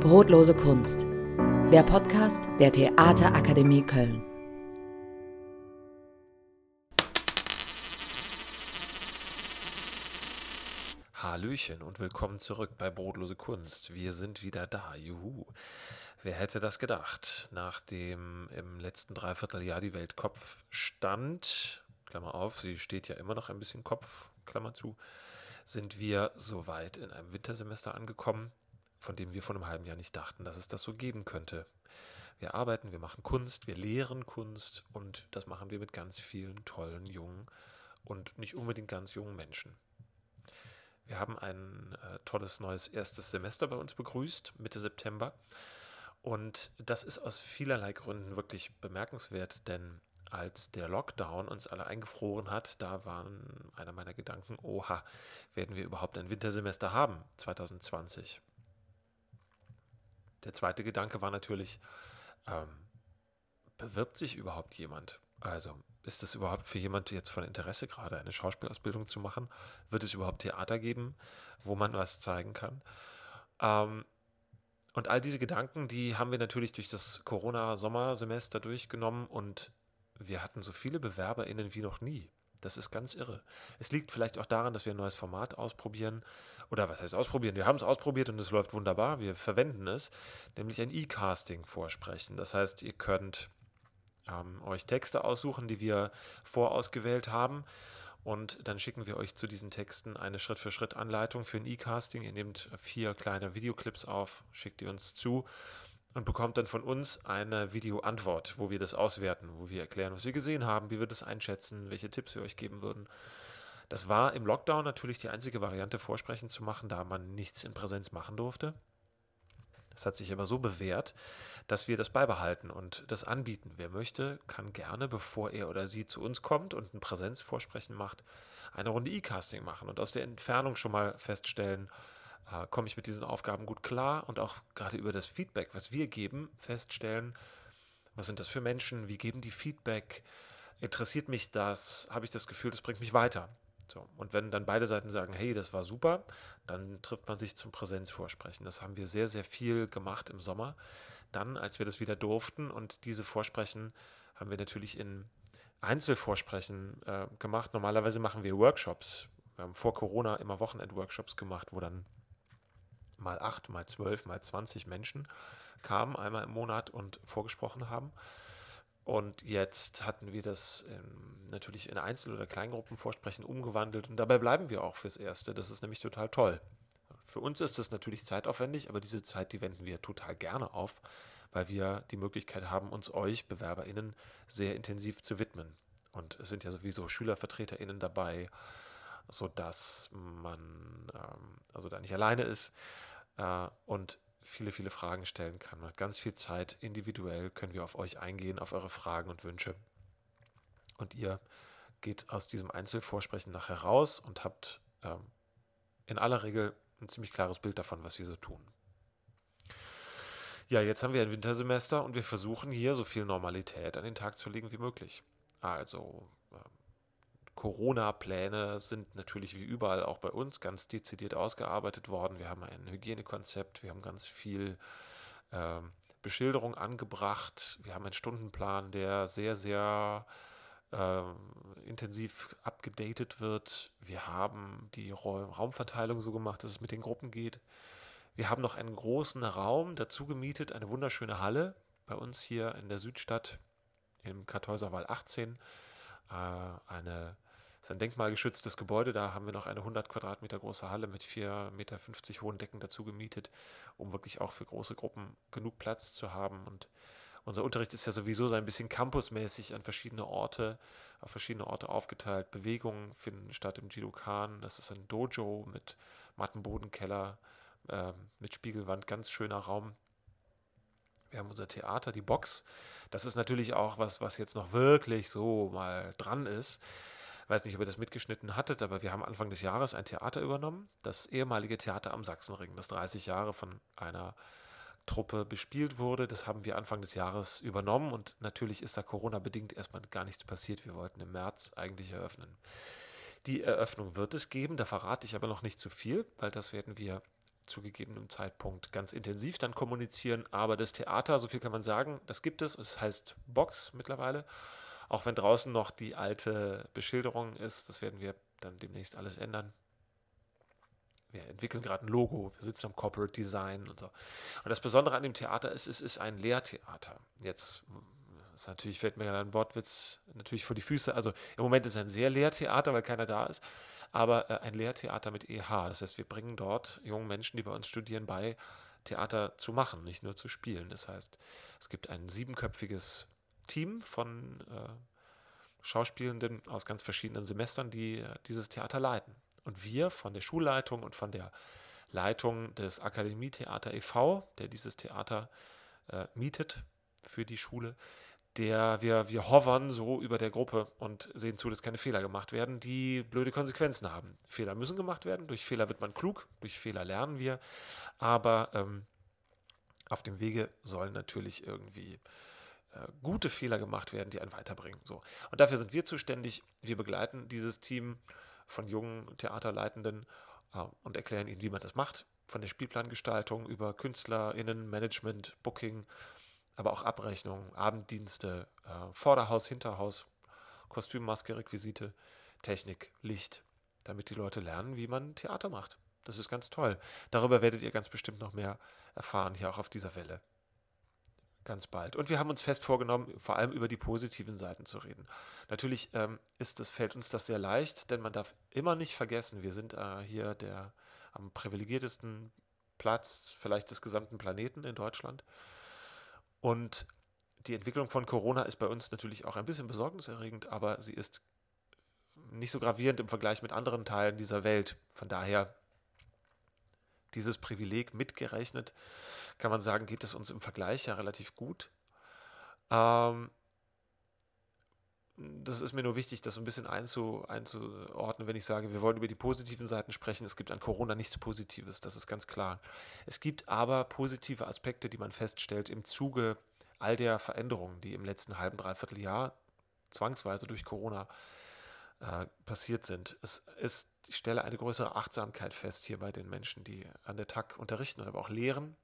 Brotlose Kunst. Der Podcast der Theaterakademie Köln. Hallöchen und willkommen zurück bei Brotlose Kunst. Wir sind wieder da. Juhu. Wer hätte das gedacht? Nachdem im letzten Dreivierteljahr die Welt Kopf stand, Klammer auf, sie steht ja immer noch ein bisschen Kopf, Klammer zu, sind wir soweit in einem Wintersemester angekommen, von dem wir vor einem halben Jahr nicht dachten, dass es das so geben könnte. Wir arbeiten, wir machen Kunst, wir lehren Kunst und das machen wir mit ganz vielen tollen, jungen und nicht unbedingt ganz jungen Menschen. Wir haben ein äh, tolles neues erstes Semester bei uns begrüßt, Mitte September. Und das ist aus vielerlei Gründen wirklich bemerkenswert, denn als der Lockdown uns alle eingefroren hat, da waren einer meiner Gedanken, oha, werden wir überhaupt ein Wintersemester haben 2020? Der zweite Gedanke war natürlich, ähm, bewirbt sich überhaupt jemand? Also ist es überhaupt für jemand jetzt von Interesse, gerade eine Schauspielausbildung zu machen? Wird es überhaupt Theater geben, wo man was zeigen kann? Ähm, und all diese Gedanken, die haben wir natürlich durch das Corona-Sommersemester durchgenommen und wir hatten so viele BewerberInnen wie noch nie. Das ist ganz irre. Es liegt vielleicht auch daran, dass wir ein neues Format ausprobieren. Oder was heißt ausprobieren? Wir haben es ausprobiert und es läuft wunderbar. Wir verwenden es, nämlich ein E-Casting vorsprechen. Das heißt, ihr könnt ähm, euch Texte aussuchen, die wir vorausgewählt haben. Und dann schicken wir euch zu diesen Texten eine Schritt-für-Schritt-Anleitung für ein E-Casting. Ihr nehmt vier kleine Videoclips auf, schickt die uns zu und bekommt dann von uns eine Videoantwort, wo wir das auswerten, wo wir erklären, was wir gesehen haben, wie wir das einschätzen, welche Tipps wir euch geben würden. Das war im Lockdown natürlich die einzige Variante, Vorsprechen zu machen, da man nichts in Präsenz machen durfte. Das hat sich aber so bewährt, dass wir das beibehalten und das anbieten. Wer möchte, kann gerne, bevor er oder sie zu uns kommt und ein Präsenzvorsprechen macht, eine Runde E-Casting machen und aus der Entfernung schon mal feststellen, äh, komme ich mit diesen Aufgaben gut klar und auch gerade über das Feedback, was wir geben, feststellen, was sind das für Menschen, wie geben die Feedback, interessiert mich das, habe ich das Gefühl, das bringt mich weiter. So, und wenn dann beide Seiten sagen, hey, das war super, dann trifft man sich zum Präsenzvorsprechen. Das haben wir sehr, sehr viel gemacht im Sommer. Dann, als wir das wieder durften und diese Vorsprechen haben wir natürlich in Einzelvorsprechen äh, gemacht. Normalerweise machen wir Workshops. Wir haben vor Corona immer Wochenend-Workshops gemacht, wo dann mal acht, mal zwölf, mal zwanzig Menschen kamen einmal im Monat und vorgesprochen haben. Und jetzt hatten wir das in, natürlich in Einzel- oder Kleingruppenvorsprechen umgewandelt und dabei bleiben wir auch fürs Erste. Das ist nämlich total toll. Für uns ist das natürlich zeitaufwendig, aber diese Zeit, die wenden wir total gerne auf, weil wir die Möglichkeit haben, uns euch BewerberInnen sehr intensiv zu widmen. Und es sind ja sowieso SchülervertreterInnen dabei, sodass man ähm, also da nicht alleine ist äh, und viele, viele Fragen stellen kann. Man ganz viel Zeit. Individuell können wir auf euch eingehen, auf eure Fragen und Wünsche. Und ihr geht aus diesem Einzelvorsprechen nachher raus und habt ähm, in aller Regel ein ziemlich klares Bild davon, was wir so tun. Ja, jetzt haben wir ein Wintersemester und wir versuchen hier so viel Normalität an den Tag zu legen wie möglich. Also Corona-Pläne sind natürlich wie überall auch bei uns ganz dezidiert ausgearbeitet worden. Wir haben ein Hygienekonzept, wir haben ganz viel äh, Beschilderung angebracht, wir haben einen Stundenplan, der sehr, sehr äh, intensiv abgedatet wird. Wir haben die Raumverteilung so gemacht, dass es mit den Gruppen geht. Wir haben noch einen großen Raum dazu gemietet, eine wunderschöne Halle bei uns hier in der Südstadt im Kartäuserwall 18. Äh, eine das ist ein denkmalgeschütztes Gebäude. Da haben wir noch eine 100 Quadratmeter große Halle mit 4,50 Meter hohen Decken dazu gemietet, um wirklich auch für große Gruppen genug Platz zu haben. Und unser Unterricht ist ja sowieso so ein bisschen campusmäßig an verschiedene Orte, auf verschiedene Orte aufgeteilt. Bewegungen finden statt im Jidokan. Das ist ein Dojo mit Mattenbodenkeller, äh, mit Spiegelwand, ganz schöner Raum. Wir haben unser Theater, die Box. Das ist natürlich auch was, was jetzt noch wirklich so mal dran ist weiß nicht, ob ihr das mitgeschnitten hattet, aber wir haben Anfang des Jahres ein Theater übernommen, das ehemalige Theater am Sachsenring, das 30 Jahre von einer Truppe bespielt wurde. Das haben wir Anfang des Jahres übernommen und natürlich ist da Corona-bedingt erstmal gar nichts passiert. Wir wollten im März eigentlich eröffnen. Die Eröffnung wird es geben, da verrate ich aber noch nicht zu viel, weil das werden wir zu gegebenem Zeitpunkt ganz intensiv dann kommunizieren. Aber das Theater, so viel kann man sagen, das gibt es. Es heißt Box mittlerweile. Auch wenn draußen noch die alte Beschilderung ist, das werden wir dann demnächst alles ändern. Wir entwickeln gerade ein Logo, wir sitzen am Corporate Design und so. Und das Besondere an dem Theater ist, es ist ein Lehrtheater. Jetzt natürlich fällt mir gerade ein Wortwitz natürlich vor die Füße. Also im Moment ist es ein sehr Lehrtheater, weil keiner da ist, aber äh, ein Lehrtheater mit EH. Das heißt, wir bringen dort jungen Menschen, die bei uns studieren, bei, Theater zu machen, nicht nur zu spielen. Das heißt, es gibt ein siebenköpfiges Team von äh, Schauspielenden aus ganz verschiedenen Semestern, die äh, dieses Theater leiten. Und wir von der Schulleitung und von der Leitung des Akademietheater e.V., der dieses Theater äh, mietet für die Schule, der wir, wir hovern so über der Gruppe und sehen zu, dass keine Fehler gemacht werden, die blöde Konsequenzen haben. Fehler müssen gemacht werden, durch Fehler wird man klug, durch Fehler lernen wir, aber ähm, auf dem Wege sollen natürlich irgendwie gute Fehler gemacht werden, die einen weiterbringen. So. Und dafür sind wir zuständig. Wir begleiten dieses Team von jungen Theaterleitenden äh, und erklären ihnen, wie man das macht. Von der Spielplangestaltung über KünstlerInnen, Management, Booking, aber auch Abrechnung, Abenddienste, äh, Vorderhaus, Hinterhaus, Kostümmaske, Requisite, Technik, Licht, damit die Leute lernen, wie man Theater macht. Das ist ganz toll. Darüber werdet ihr ganz bestimmt noch mehr erfahren, hier auch auf dieser Welle. Ganz bald. Und wir haben uns fest vorgenommen, vor allem über die positiven Seiten zu reden. Natürlich ähm, ist das, fällt uns das sehr leicht, denn man darf immer nicht vergessen, wir sind äh, hier der am privilegiertesten Platz vielleicht des gesamten Planeten in Deutschland. Und die Entwicklung von Corona ist bei uns natürlich auch ein bisschen besorgniserregend, aber sie ist nicht so gravierend im Vergleich mit anderen Teilen dieser Welt. Von daher dieses Privileg mitgerechnet, kann man sagen, geht es uns im Vergleich ja relativ gut. Ähm, das ist mir nur wichtig, das so ein bisschen einzu, einzuordnen, wenn ich sage, wir wollen über die positiven Seiten sprechen. Es gibt an Corona nichts Positives, das ist ganz klar. Es gibt aber positive Aspekte, die man feststellt im Zuge all der Veränderungen, die im letzten halben, dreiviertel Jahr zwangsweise durch Corona äh, passiert sind. Es ist, ich stelle eine größere Achtsamkeit fest hier bei den Menschen, die an der TAG unterrichten und aber auch lehren.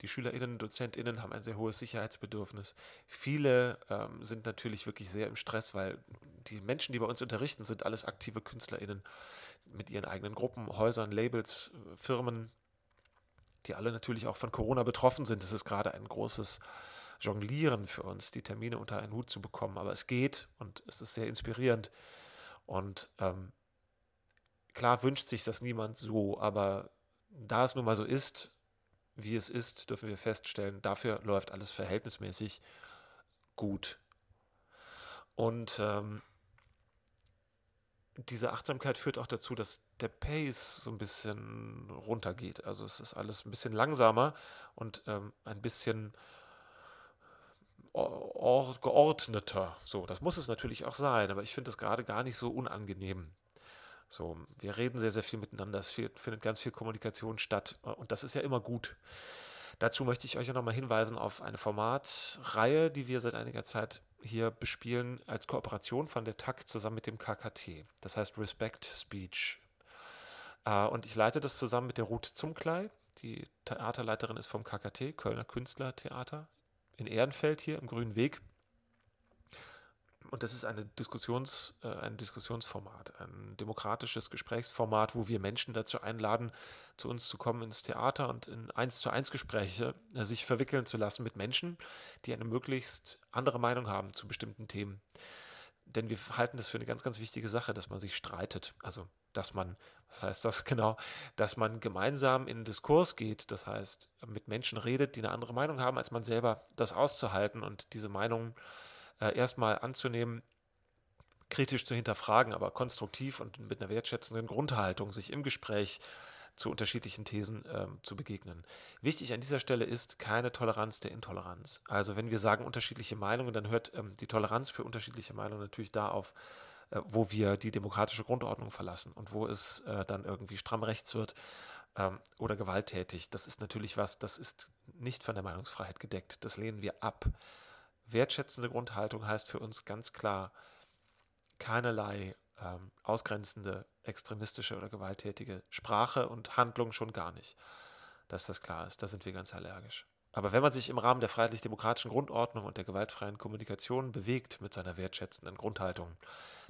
Die SchülerInnen und DozentInnen haben ein sehr hohes Sicherheitsbedürfnis. Viele ähm, sind natürlich wirklich sehr im Stress, weil die Menschen, die bei uns unterrichten, sind alles aktive KünstlerInnen mit ihren eigenen Gruppen, Häusern, Labels, Firmen, die alle natürlich auch von Corona betroffen sind. Es ist gerade ein großes Jonglieren für uns, die Termine unter einen Hut zu bekommen. Aber es geht und es ist sehr inspirierend. Und ähm, klar wünscht sich das niemand so, aber da es nun mal so ist, wie es ist, dürfen wir feststellen, dafür läuft alles verhältnismäßig gut. Und ähm, diese Achtsamkeit führt auch dazu, dass der Pace so ein bisschen runtergeht. Also es ist alles ein bisschen langsamer und ähm, ein bisschen geordneter. So, das muss es natürlich auch sein, aber ich finde das gerade gar nicht so unangenehm. So, wir reden sehr, sehr viel miteinander. Es findet ganz viel Kommunikation statt äh, und das ist ja immer gut. Dazu möchte ich euch ja nochmal hinweisen auf eine Formatreihe, die wir seit einiger Zeit hier bespielen, als Kooperation von der TAC zusammen mit dem KKT. Das heißt Respect Speech. Äh, und ich leite das zusammen mit der Ruth Zumklei. Die Theaterleiterin ist vom KKT, Kölner Künstlertheater, in Ehrenfeld hier im Grünen Weg. Und das ist eine Diskussions, äh, ein Diskussionsformat, ein demokratisches Gesprächsformat, wo wir Menschen dazu einladen, zu uns zu kommen ins Theater und in eins zu eins Gespräche äh, sich verwickeln zu lassen mit Menschen, die eine möglichst andere Meinung haben zu bestimmten Themen. Denn wir halten das für eine ganz, ganz wichtige Sache, dass man sich streitet. Also, dass man, was heißt das genau, dass man gemeinsam in Diskurs geht, das heißt, mit Menschen redet, die eine andere Meinung haben als man selber, das auszuhalten und diese Meinung äh, erstmal anzunehmen, kritisch zu hinterfragen, aber konstruktiv und mit einer wertschätzenden Grundhaltung sich im Gespräch zu unterschiedlichen Thesen ähm, zu begegnen. Wichtig an dieser Stelle ist keine Toleranz der Intoleranz. Also wenn wir sagen unterschiedliche Meinungen, dann hört ähm, die Toleranz für unterschiedliche Meinungen natürlich da auf, äh, wo wir die demokratische Grundordnung verlassen und wo es äh, dann irgendwie stramm rechts wird ähm, oder gewalttätig. Das ist natürlich was, das ist nicht von der Meinungsfreiheit gedeckt. Das lehnen wir ab. Wertschätzende Grundhaltung heißt für uns ganz klar keinerlei ähm, ausgrenzende, extremistische oder gewalttätige Sprache und Handlung schon gar nicht. Dass das klar ist, da sind wir ganz allergisch. Aber wenn man sich im Rahmen der freiheitlich-demokratischen Grundordnung und der gewaltfreien Kommunikation bewegt mit seiner wertschätzenden Grundhaltung,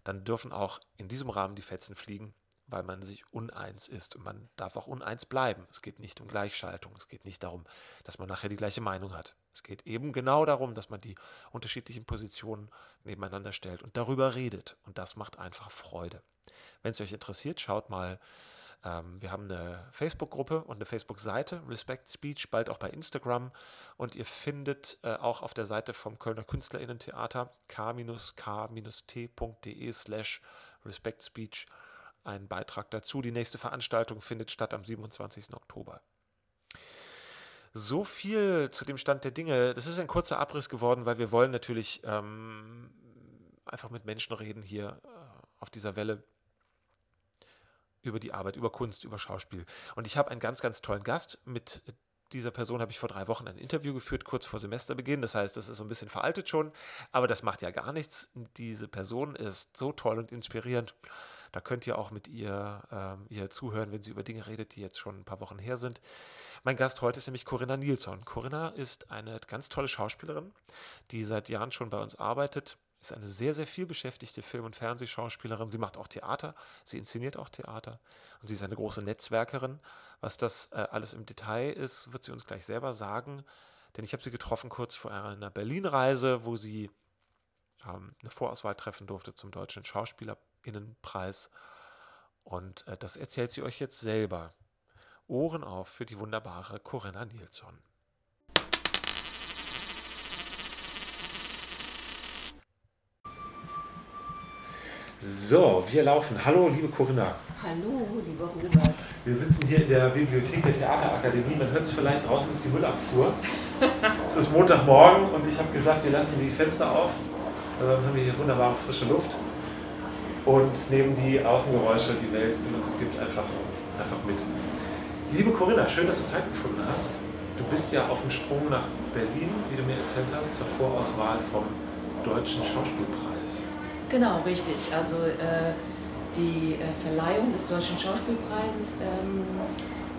dann dürfen auch in diesem Rahmen die Fetzen fliegen, weil man sich uneins ist. Und man darf auch uneins bleiben. Es geht nicht um Gleichschaltung. Es geht nicht darum, dass man nachher die gleiche Meinung hat. Es geht eben genau darum, dass man die unterschiedlichen Positionen nebeneinander stellt und darüber redet. Und das macht einfach Freude. Wenn es euch interessiert, schaut mal. Ähm, wir haben eine Facebook-Gruppe und eine Facebook-Seite, Respect Speech, bald auch bei Instagram. Und ihr findet äh, auch auf der Seite vom Kölner KünstlerInnen-Theater k-k-t.de slash Respect Speech einen Beitrag dazu. Die nächste Veranstaltung findet statt am 27. Oktober. So viel zu dem Stand der Dinge. Das ist ein kurzer Abriss geworden, weil wir wollen natürlich ähm, einfach mit Menschen reden hier äh, auf dieser Welle über die Arbeit, über Kunst, über Schauspiel. Und ich habe einen ganz, ganz tollen Gast. Mit dieser Person habe ich vor drei Wochen ein Interview geführt, kurz vor Semesterbeginn. Das heißt, das ist so ein bisschen veraltet schon, aber das macht ja gar nichts. Diese Person ist so toll und inspirierend. Da könnt ihr auch mit ihr, ähm, ihr zuhören, wenn sie über Dinge redet, die jetzt schon ein paar Wochen her sind. Mein Gast heute ist nämlich Corinna Nilsson. Corinna ist eine ganz tolle Schauspielerin, die seit Jahren schon bei uns arbeitet. Ist eine sehr, sehr viel beschäftigte Film- und Fernsehschauspielerin. Sie macht auch Theater, sie inszeniert auch Theater und sie ist eine große Netzwerkerin. Was das äh, alles im Detail ist, wird sie uns gleich selber sagen. Denn ich habe sie getroffen kurz vor einer Berlin-Reise, wo sie ähm, eine Vorauswahl treffen durfte zum Deutschen Schauspielerinnenpreis. Und äh, das erzählt sie euch jetzt selber. Ohren auf für die wunderbare Corinna Nilsson. So, wir laufen. Hallo, liebe Corinna. Hallo, lieber Robert. Wir sitzen hier in der Bibliothek der Theaterakademie. Man hört es vielleicht draußen ist die Müllabfuhr. es ist Montagmorgen und ich habe gesagt, wir lassen die Fenster auf. Dann haben wir hier wunderbare frische Luft und nehmen die Außengeräusche, die Welt, die uns umgibt, einfach, einfach mit. Liebe Corinna, schön, dass du Zeit gefunden hast. Du bist ja auf dem Sprung nach Berlin, wie du mir erzählt hast, zur Vorauswahl vom Deutschen Schauspielpreis. Genau, richtig. Also äh, die äh, Verleihung des Deutschen Schauspielpreises ähm,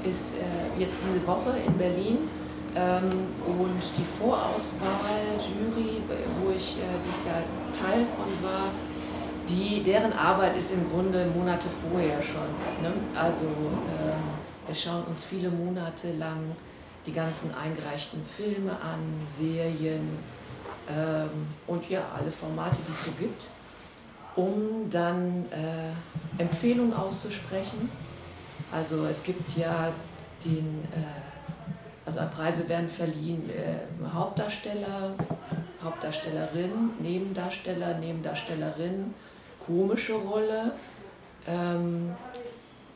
ist äh, jetzt diese Woche in Berlin. Ähm, und die Vorauswahl, Jury, wo ich äh, dieses Jahr Teil von war, die, deren Arbeit ist im Grunde Monate vorher schon. Ne? Also ähm, wir schauen uns viele Monate lang die ganzen eingereichten Filme an, Serien ähm, und ja, alle Formate, die es so gibt um dann äh, Empfehlungen auszusprechen. Also es gibt ja den, äh, also Preise werden verliehen, äh, Hauptdarsteller, Hauptdarstellerin, Nebendarsteller, Nebendarstellerin, komische Rolle. Ähm,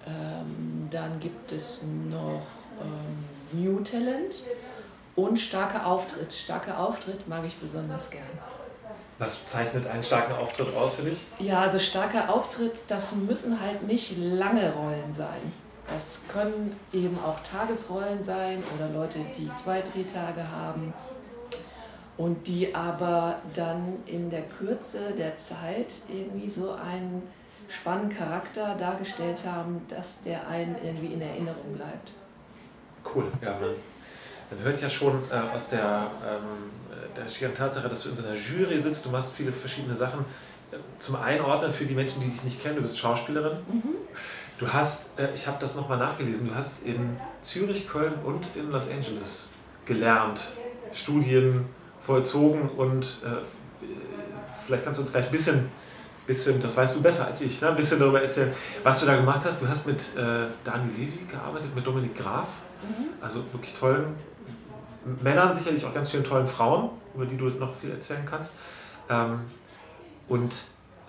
ähm, dann gibt es noch ähm, New Talent und starker Auftritt. Starker Auftritt mag ich besonders gern. Was zeichnet einen starken Auftritt aus für dich? Ja, also starker Auftritt, das müssen halt nicht lange Rollen sein. Das können eben auch Tagesrollen sein oder Leute, die zwei Drehtage haben und die aber dann in der Kürze der Zeit irgendwie so einen spannenden Charakter dargestellt haben, dass der einen irgendwie in Erinnerung bleibt. Cool, ja, man, man hört ja schon äh, aus der ähm, der schieren Tatsache, dass du in so einer Jury sitzt, du machst viele verschiedene Sachen. Zum Einordnen für die Menschen, die dich nicht kennen, du bist Schauspielerin. Mhm. Du hast, äh, ich habe das nochmal nachgelesen, du hast in Zürich, Köln und in Los Angeles gelernt, Studien vollzogen und äh, vielleicht kannst du uns gleich ein bisschen, bisschen, das weißt du besser als ich, ne? ein bisschen darüber erzählen, was du da gemacht hast. Du hast mit äh, Dani Levy gearbeitet, mit Dominik Graf, mhm. also wirklich tollen Männern, sicherlich auch ganz vielen tollen Frauen, über die du noch viel erzählen kannst. Ähm, und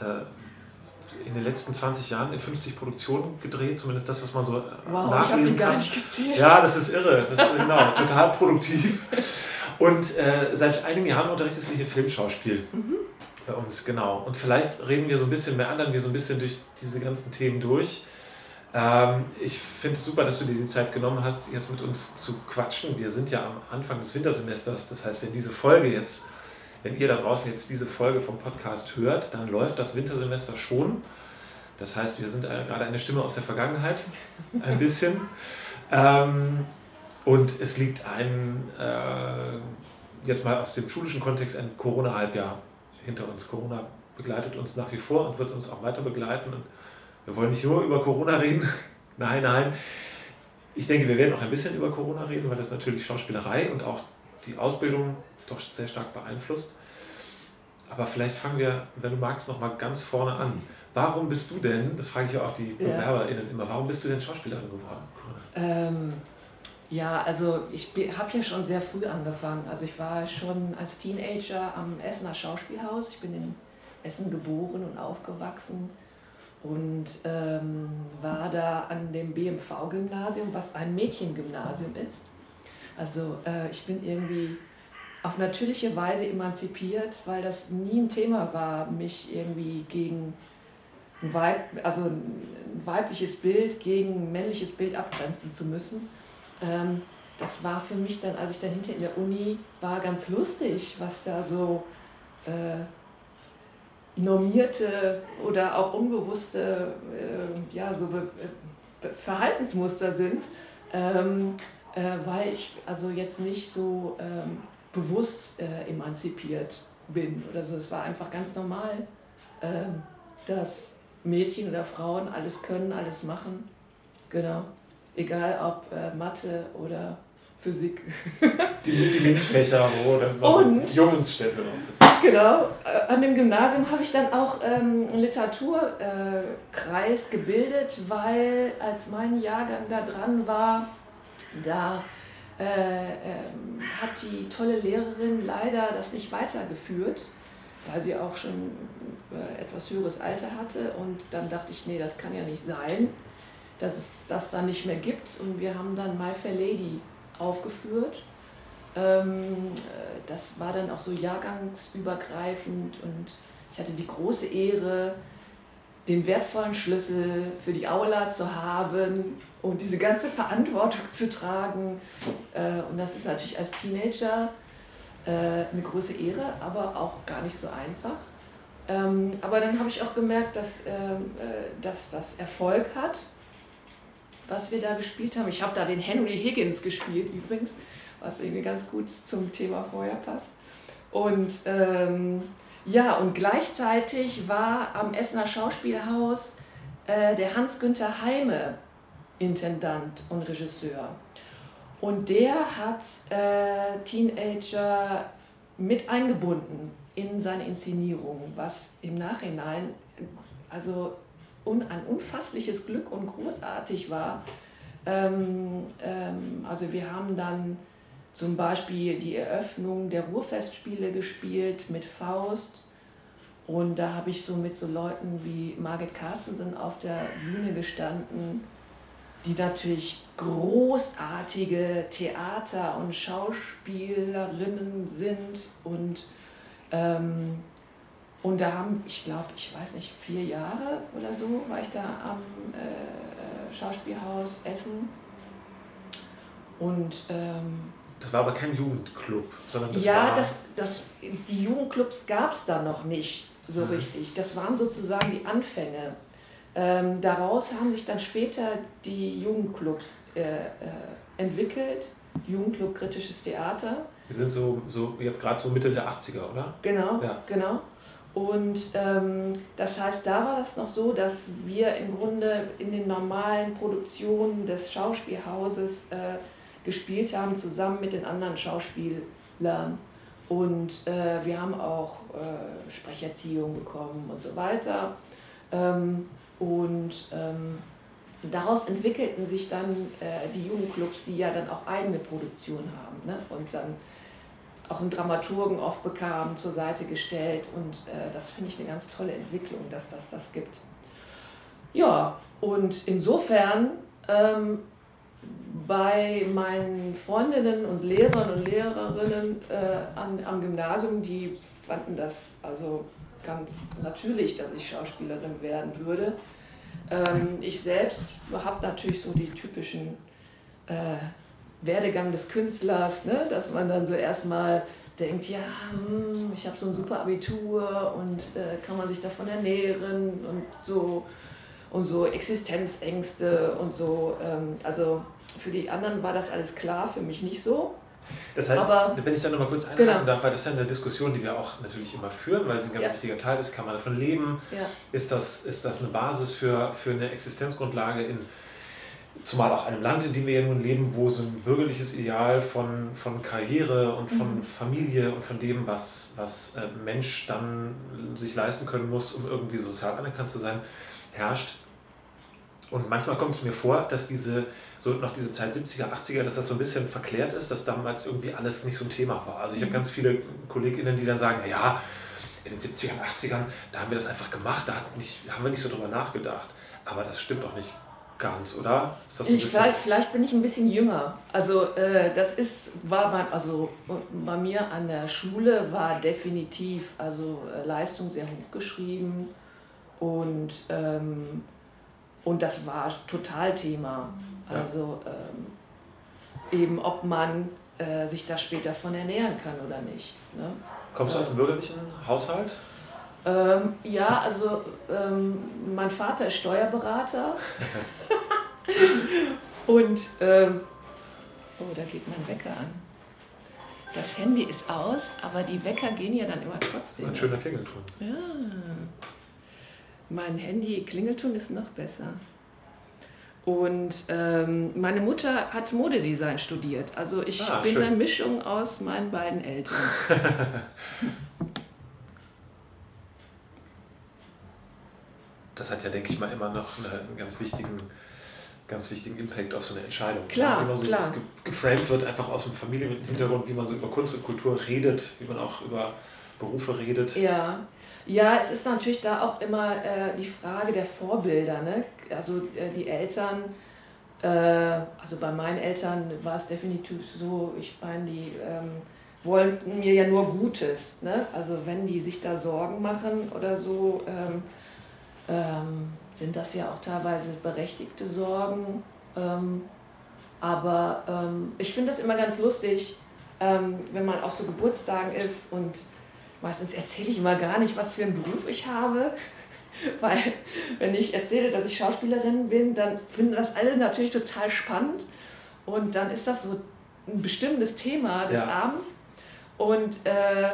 äh, in den letzten 20 Jahren in 50 Produktionen gedreht, zumindest das, was man so äh, wow, nachlesen kann. Ja, das ist irre. Das ist, genau, total produktiv. Und äh, seit einigen Jahren unterrichtest du hier Filmschauspiel. Mhm. Bei uns, genau. Und vielleicht reden wir so ein bisschen, mehr anderen wir so ein bisschen durch diese ganzen Themen durch. Ähm, ich finde es super, dass du dir die Zeit genommen hast, jetzt mit uns zu quatschen. Wir sind ja am Anfang des Wintersemesters. Das heißt, wenn diese Folge jetzt, wenn ihr da draußen jetzt diese Folge vom Podcast hört, dann läuft das Wintersemester schon. Das heißt, wir sind gerade eine Stimme aus der Vergangenheit, ein bisschen. ähm, und es liegt ein, äh, jetzt mal aus dem schulischen Kontext, ein Corona-Halbjahr hinter uns. Corona begleitet uns nach wie vor und wird uns auch weiter begleiten. Und wir wollen nicht nur über Corona reden. nein, nein. Ich denke, wir werden auch ein bisschen über Corona reden, weil das natürlich Schauspielerei und auch die Ausbildung doch sehr stark beeinflusst. Aber vielleicht fangen wir, wenn du magst, noch mal ganz vorne an. Warum bist du denn, das frage ich ja auch die BewerberInnen immer, warum bist du denn Schauspielerin geworden, ähm, ja, also ich habe ja schon sehr früh angefangen. Also ich war schon als Teenager am Essener Schauspielhaus. Ich bin in Essen geboren und aufgewachsen und ähm, war da an dem BMV-Gymnasium, was ein Mädchengymnasium ist. Also äh, ich bin irgendwie auf natürliche Weise emanzipiert, weil das nie ein Thema war, mich irgendwie gegen ein, Weib, also ein weibliches Bild gegen ein männliches Bild abgrenzen zu müssen. Ähm, das war für mich dann, als ich dann hinter in der Uni war, ganz lustig, was da so äh, normierte oder auch unbewusste äh, ja, so Be Be Verhaltensmuster sind, ähm, äh, weil ich also jetzt nicht so ähm, bewusst äh, emanzipiert bin oder so. Es war einfach ganz normal, ähm, dass Mädchen oder Frauen alles können, alles machen. Genau. Egal ob äh, Mathe oder Physik. die, die MINT-Fächer, wo dann Und, so Jungsstempel Genau. Äh, an dem Gymnasium habe ich dann auch ähm, einen Literaturkreis äh, gebildet, weil als mein Jahrgang da dran war, da äh, ähm, hat die tolle Lehrerin leider das nicht weitergeführt, weil sie auch schon äh, etwas höheres Alter hatte. Und dann dachte ich, nee, das kann ja nicht sein, dass es das dann nicht mehr gibt. Und wir haben dann My Fair Lady aufgeführt. Ähm, äh, das war dann auch so jahrgangsübergreifend und ich hatte die große Ehre, den wertvollen Schlüssel für die Aula zu haben und diese ganze Verantwortung zu tragen. Äh, und das ist natürlich als Teenager äh, eine große Ehre, aber auch gar nicht so einfach. Ähm, aber dann habe ich auch gemerkt, dass, ähm, äh, dass das Erfolg hat, was wir da gespielt haben. Ich habe da den Henry Higgins gespielt übrigens, was irgendwie ganz gut zum Thema vorher passt. Und ähm, ja, und gleichzeitig war am Essener Schauspielhaus äh, der Hans-Günther Heime Intendant und Regisseur. Und der hat äh, Teenager mit eingebunden in seine Inszenierung, was im Nachhinein also un, ein unfassliches Glück und großartig war. Ähm, ähm, also wir haben dann zum Beispiel die Eröffnung der Ruhrfestspiele gespielt mit Faust. Und da habe ich so mit so Leuten wie Margit Carstensen auf der Bühne gestanden, die natürlich großartige Theater- und Schauspielerinnen sind und ähm, und da haben, ich glaube, ich weiß nicht, vier Jahre oder so war ich da am äh, äh, Schauspielhaus Essen. Und ähm, das war aber kein Jugendclub, sondern das ja, war. Ja, das, das, die Jugendclubs gab es da noch nicht so mhm. richtig. Das waren sozusagen die Anfänge. Ähm, daraus haben sich dann später die Jugendclubs äh, äh, entwickelt. Jugendclub Kritisches Theater. Wir sind so, so jetzt gerade so Mitte der 80er, oder? Genau, ja. genau. Und ähm, das heißt, da war das noch so, dass wir im Grunde in den normalen Produktionen des Schauspielhauses äh, gespielt haben, zusammen mit den anderen Schauspielern. Und äh, wir haben auch äh, Sprecherziehung bekommen und so weiter. Ähm, und ähm, daraus entwickelten sich dann äh, die Jugendclubs, die ja dann auch eigene Produktion haben. Ne? Und dann auch einen Dramaturgen oft bekamen, zur Seite gestellt. Und äh, das finde ich eine ganz tolle Entwicklung, dass das das gibt. Ja, und insofern ähm, bei meinen Freundinnen und Lehrern und Lehrerinnen äh, an, am Gymnasium, die fanden das also ganz natürlich, dass ich Schauspielerin werden würde. Ähm, ich selbst habe natürlich so die typischen äh, Werdegang des Künstlers, ne? dass man dann so erstmal denkt, ja, hm, ich habe so ein super Abitur und äh, kann man sich davon ernähren und so. und so Existenzängste und so. Ähm, also für die anderen war das alles klar, für mich nicht so. Das heißt, Aber, wenn ich da nochmal kurz einhaken genau. darf, weil das ist ja eine Diskussion, die wir auch natürlich immer führen, weil sie ein ganz ja. wichtiger Teil ist, kann man davon leben? Ja. Ist, das, ist das eine Basis für, für eine Existenzgrundlage in, zumal auch einem Land, in dem wir ja nun leben, wo so ein bürgerliches Ideal von, von Karriere und von mhm. Familie und von dem, was, was äh, Mensch dann sich leisten können muss, um irgendwie sozial anerkannt zu sein, herrscht. Und manchmal kommt es mir vor, dass diese, so noch diese Zeit 70er, 80er, dass das so ein bisschen verklärt ist, dass damals irgendwie alles nicht so ein Thema war. Also ich habe mhm. ganz viele KollegInnen, die dann sagen, ja, in den 70ern, 80ern, da haben wir das einfach gemacht, da nicht, haben wir nicht so drüber nachgedacht. Aber das stimmt doch nicht ganz, oder? Ist das so ich, vielleicht, vielleicht bin ich ein bisschen jünger. Also äh, das ist, war bei, also bei mir an der Schule war definitiv also äh, Leistung sehr hoch geschrieben und ähm, und das war total Thema. Also ähm, eben, ob man äh, sich da später von ernähren kann oder nicht. Ne? Kommst du aus einem bürgerlichen Haushalt? Ähm, ja, also ähm, mein Vater ist Steuerberater. Und, ähm, oh, da geht mein Wecker an. Das Handy ist aus, aber die Wecker gehen ja dann immer trotzdem. Ein schöner Klingelton. Ja. Mein Handy Klingelton ist noch besser. Und ähm, meine Mutter hat Modedesign studiert. Also ich ah, bin schön. eine Mischung aus meinen beiden Eltern. das hat ja, denke ich mal, immer noch einen ganz wichtigen, ganz wichtigen Impact auf so eine Entscheidung. Klar, immer so klar. geframed wird, einfach aus dem Familienhintergrund, wie man so über Kunst und Kultur redet, wie man auch über Berufe redet. Ja, ja, es ist natürlich da auch immer äh, die Frage der Vorbilder. Ne? Also äh, die Eltern, äh, also bei meinen Eltern war es definitiv so, ich meine, die ähm, wollen mir ja nur Gutes. Ne? Also wenn die sich da Sorgen machen oder so, ähm, ähm, sind das ja auch teilweise berechtigte Sorgen. Ähm, aber ähm, ich finde das immer ganz lustig, ähm, wenn man auf so Geburtstagen ist und Meistens erzähle ich immer gar nicht, was für einen Beruf ich habe, weil wenn ich erzähle, dass ich Schauspielerin bin, dann finden das alle natürlich total spannend und dann ist das so ein bestimmtes Thema des ja. Abends. Und äh,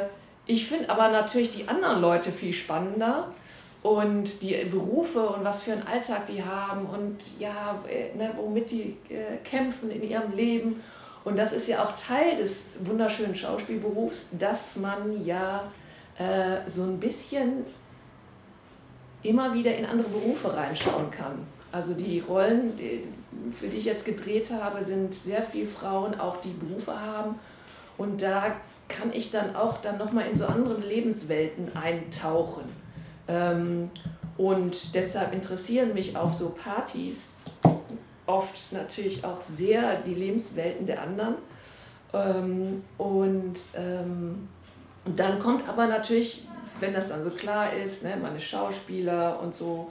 ich finde aber natürlich die anderen Leute viel spannender und die Berufe und was für einen Alltag die haben und ja, äh, ne, womit die äh, kämpfen in ihrem Leben. Und das ist ja auch Teil des wunderschönen Schauspielberufs, dass man ja äh, so ein bisschen immer wieder in andere Berufe reinschauen kann. Also die Rollen, die, für die ich jetzt gedreht habe, sind sehr viele Frauen, auch die Berufe haben. Und da kann ich dann auch dann nochmal in so andere Lebenswelten eintauchen. Ähm, und deshalb interessieren mich auf so Partys oft natürlich auch sehr die Lebenswelten der anderen. Ähm, und ähm, und dann kommt aber natürlich, wenn das dann so klar ist, ne, man ist Schauspieler und so,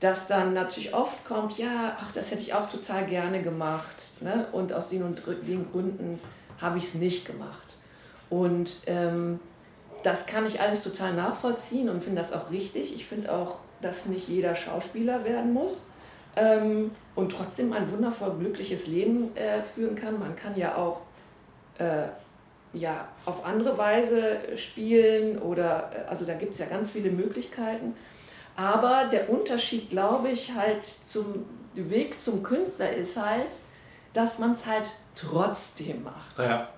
dass dann natürlich oft kommt, ja, ach, das hätte ich auch total gerne gemacht. Ne? Und aus den und den Gründen habe ich es nicht gemacht. Und ähm, das kann ich alles total nachvollziehen und finde das auch richtig. Ich finde auch, dass nicht jeder Schauspieler werden muss ähm, und trotzdem ein wundervoll glückliches Leben äh, führen kann. Man kann ja auch äh, ja, auf andere Weise spielen oder äh, also da gibt es ja ganz viele Möglichkeiten. Aber der Unterschied, glaube ich, halt zum Weg zum Künstler ist halt, dass man es halt trotzdem macht. Ja.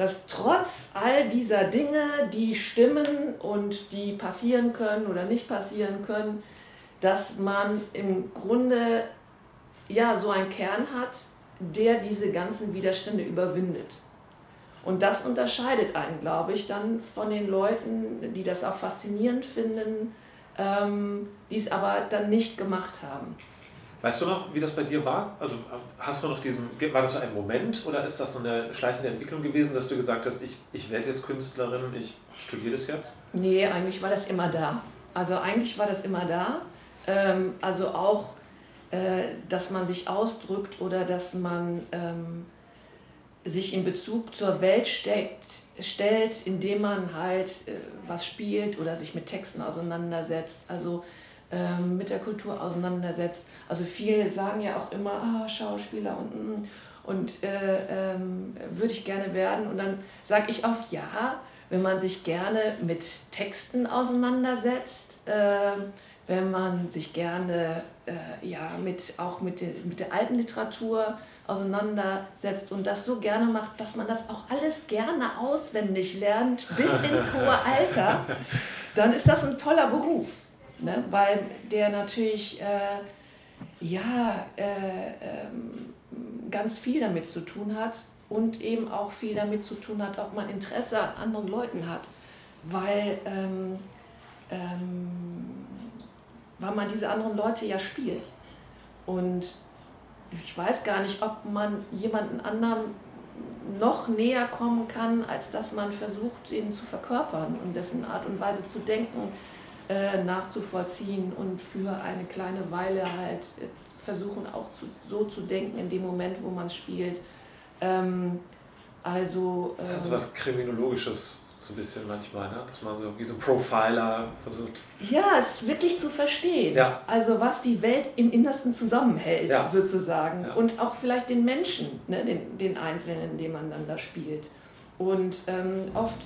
Dass trotz all dieser Dinge, die stimmen und die passieren können oder nicht passieren können, dass man im Grunde ja so einen Kern hat, der diese ganzen Widerstände überwindet. Und das unterscheidet einen, glaube ich, dann von den Leuten, die das auch faszinierend finden, ähm, die es aber dann nicht gemacht haben. Weißt du noch, wie das bei dir war? Also hast du noch diesen, war das so ein Moment oder ist das so eine schleichende Entwicklung gewesen, dass du gesagt hast, ich, ich werde jetzt Künstlerin, ich studiere das jetzt? Nee, eigentlich war das immer da. Also eigentlich war das immer da. Ähm, also auch, äh, dass man sich ausdrückt oder dass man... Ähm, sich in Bezug zur Welt steckt, stellt, indem man halt äh, was spielt oder sich mit Texten auseinandersetzt. Also ähm, mit der Kultur auseinandersetzt. Also viele sagen ja auch immer, ah, Schauspieler und, mm, und äh, ähm, würde ich gerne werden. Und dann sage ich oft, ja, wenn man sich gerne mit Texten auseinandersetzt, äh, wenn man sich gerne äh, ja, mit, auch mit, de, mit der alten Literatur auseinandersetzt und das so gerne macht, dass man das auch alles gerne auswendig lernt bis ins hohe Alter, dann ist das ein toller Beruf. Ne? Weil der natürlich äh, ja, äh, ähm, ganz viel damit zu tun hat und eben auch viel damit zu tun hat, ob man Interesse an anderen Leuten hat. Weil ähm, ähm, weil man diese anderen Leute ja spielt. Und ich weiß gar nicht, ob man jemanden anderen noch näher kommen kann, als dass man versucht, ihn zu verkörpern und dessen Art und Weise zu denken äh, nachzuvollziehen und für eine kleine Weile halt äh, versuchen auch zu, so zu denken in dem Moment, wo man spielt. Ähm, also, das hat so ähm, was Kriminologisches so ein bisschen manchmal, ne? dass man so wie so ein Profiler versucht. Ja, es wirklich zu verstehen. Ja. Also was die Welt im Innersten zusammenhält, ja. sozusagen. Ja. Und auch vielleicht den Menschen, ne? den, den Einzelnen, den man dann da spielt. Und ähm, oft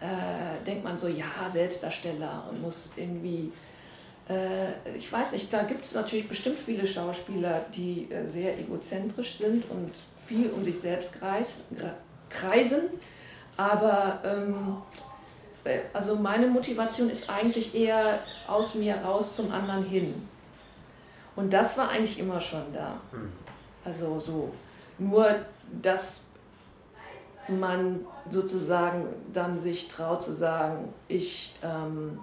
äh, denkt man so, ja, Selbstdarsteller und muss irgendwie, äh, ich weiß nicht, da gibt es natürlich bestimmt viele Schauspieler, die äh, sehr egozentrisch sind und viel um sich selbst kreis, kreisen aber ähm, äh, also meine Motivation ist eigentlich eher aus mir raus zum anderen hin. Und das war eigentlich immer schon da. Hm. Also so. Nur, dass man sozusagen dann sich traut zu sagen, ich ähm,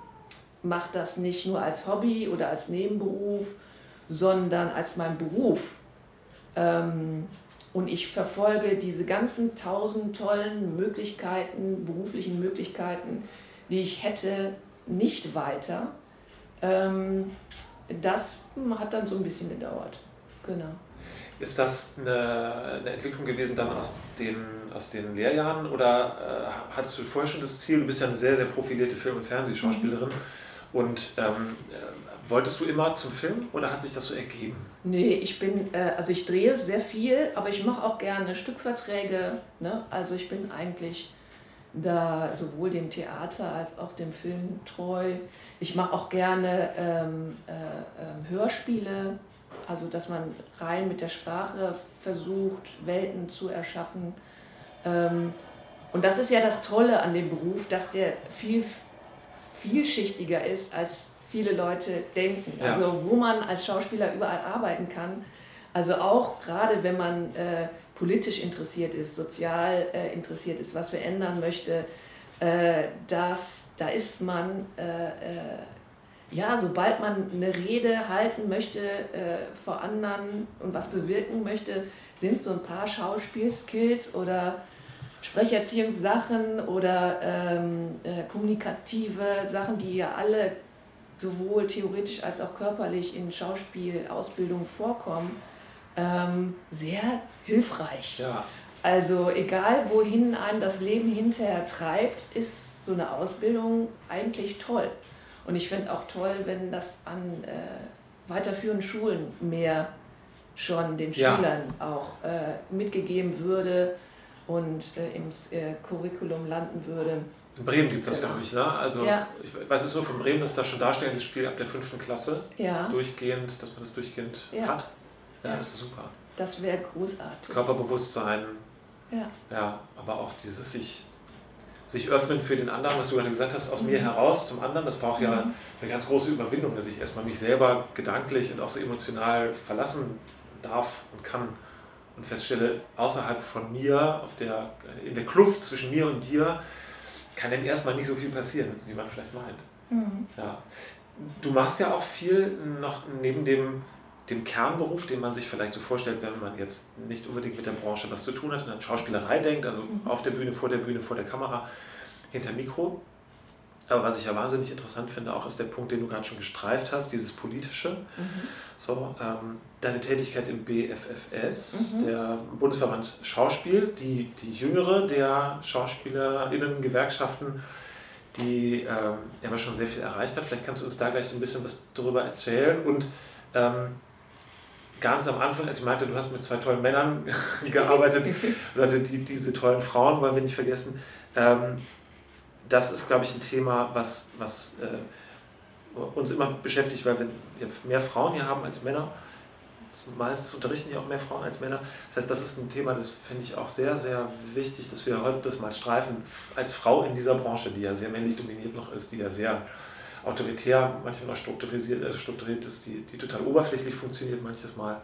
mache das nicht nur als Hobby oder als Nebenberuf, sondern als mein Beruf. Ähm, und ich verfolge diese ganzen tausend tollen Möglichkeiten, beruflichen Möglichkeiten, die ich hätte, nicht weiter. Ähm, das hat dann so ein bisschen gedauert. Genau. Ist das eine, eine, Entwicklung gewesen dann aus den, aus den Lehrjahren oder äh, hattest du vorher schon das Ziel, du bist ja eine sehr, sehr profilierte Film- und Fernsehschauspielerin mhm. und ähm, Wolltest du immer zum Film oder hat sich das so ergeben? Nee, ich bin, äh, also ich drehe sehr viel, aber ich mache auch gerne Stückverträge. Ne? Also ich bin eigentlich da sowohl dem Theater als auch dem Film treu. Ich mache auch gerne ähm, äh, äh, Hörspiele, also dass man rein mit der Sprache versucht, Welten zu erschaffen. Ähm, und das ist ja das Tolle an dem Beruf, dass der viel vielschichtiger ist als viele Leute denken. Ja. Also wo man als Schauspieler überall arbeiten kann. Also auch gerade wenn man äh, politisch interessiert ist, sozial äh, interessiert ist, was verändern möchte, äh, das, da ist man, äh, äh, ja, sobald man eine Rede halten möchte äh, vor anderen und was bewirken möchte, sind so ein paar Schauspielskills oder Sprecherziehungssachen oder ähm, kommunikative Sachen, die ja alle sowohl theoretisch als auch körperlich in Schauspielausbildung vorkommen, ähm, sehr hilfreich. Ja. Also egal wohin einen das Leben hinterher treibt, ist so eine Ausbildung eigentlich toll. Und ich finde auch toll, wenn das an äh, weiterführenden Schulen mehr schon den ja. Schülern auch äh, mitgegeben würde und äh, im äh, Curriculum landen würde. In Bremen gibt es das, glaube ich. Ne? Also ja. ich weiß es nur von Bremen, dass da schon darstellendes Spiel ab der fünften Klasse ja. durchgehend, dass man das durchgehend ja. hat. Ja, das ist super. Das wäre großartig. Körperbewusstsein. Ja. Ja, aber auch dieses sich, sich öffnen für den anderen, was du gerade gesagt hast, aus mhm. mir heraus zum anderen, das braucht mhm. ja eine ganz große Überwindung, dass ich erstmal mich selber gedanklich und auch so emotional verlassen darf und kann und feststelle, außerhalb von mir, auf der, in der Kluft zwischen mir und dir, kann denn erstmal nicht so viel passieren, wie man vielleicht meint. Mhm. Ja. Du machst ja auch viel noch neben dem, dem Kernberuf, den man sich vielleicht so vorstellt, wenn man jetzt nicht unbedingt mit der Branche was zu tun hat und an Schauspielerei denkt, also mhm. auf der Bühne, vor der Bühne, vor der Kamera, hinter Mikro. Aber was ich ja wahnsinnig interessant finde, auch ist der Punkt, den du gerade schon gestreift hast, dieses politische. Mhm. So, ähm, deine Tätigkeit im BFFS, mhm. der Bundesverband Schauspiel, die, die jüngere der SchauspielerInnen-Gewerkschaften, die ähm, aber schon sehr viel erreicht hat. Vielleicht kannst du uns da gleich so ein bisschen was darüber erzählen. Und ähm, ganz am Anfang, als ich meinte, du hast mit zwei tollen Männern gearbeitet, also die, diese tollen Frauen wollen wir nicht vergessen. Ähm, das ist, glaube ich, ein Thema, was, was äh, uns immer beschäftigt, weil wir mehr Frauen hier haben als Männer meistens unterrichten ja auch mehr Frauen als Männer. Das heißt, das ist ein Thema, das finde ich auch sehr, sehr wichtig, dass wir heute das mal streifen. Als Frau in dieser Branche, die ja sehr männlich dominiert noch ist, die ja sehr autoritär, manchmal noch strukturisiert, also strukturiert ist, die, die total oberflächlich funktioniert manches Mal.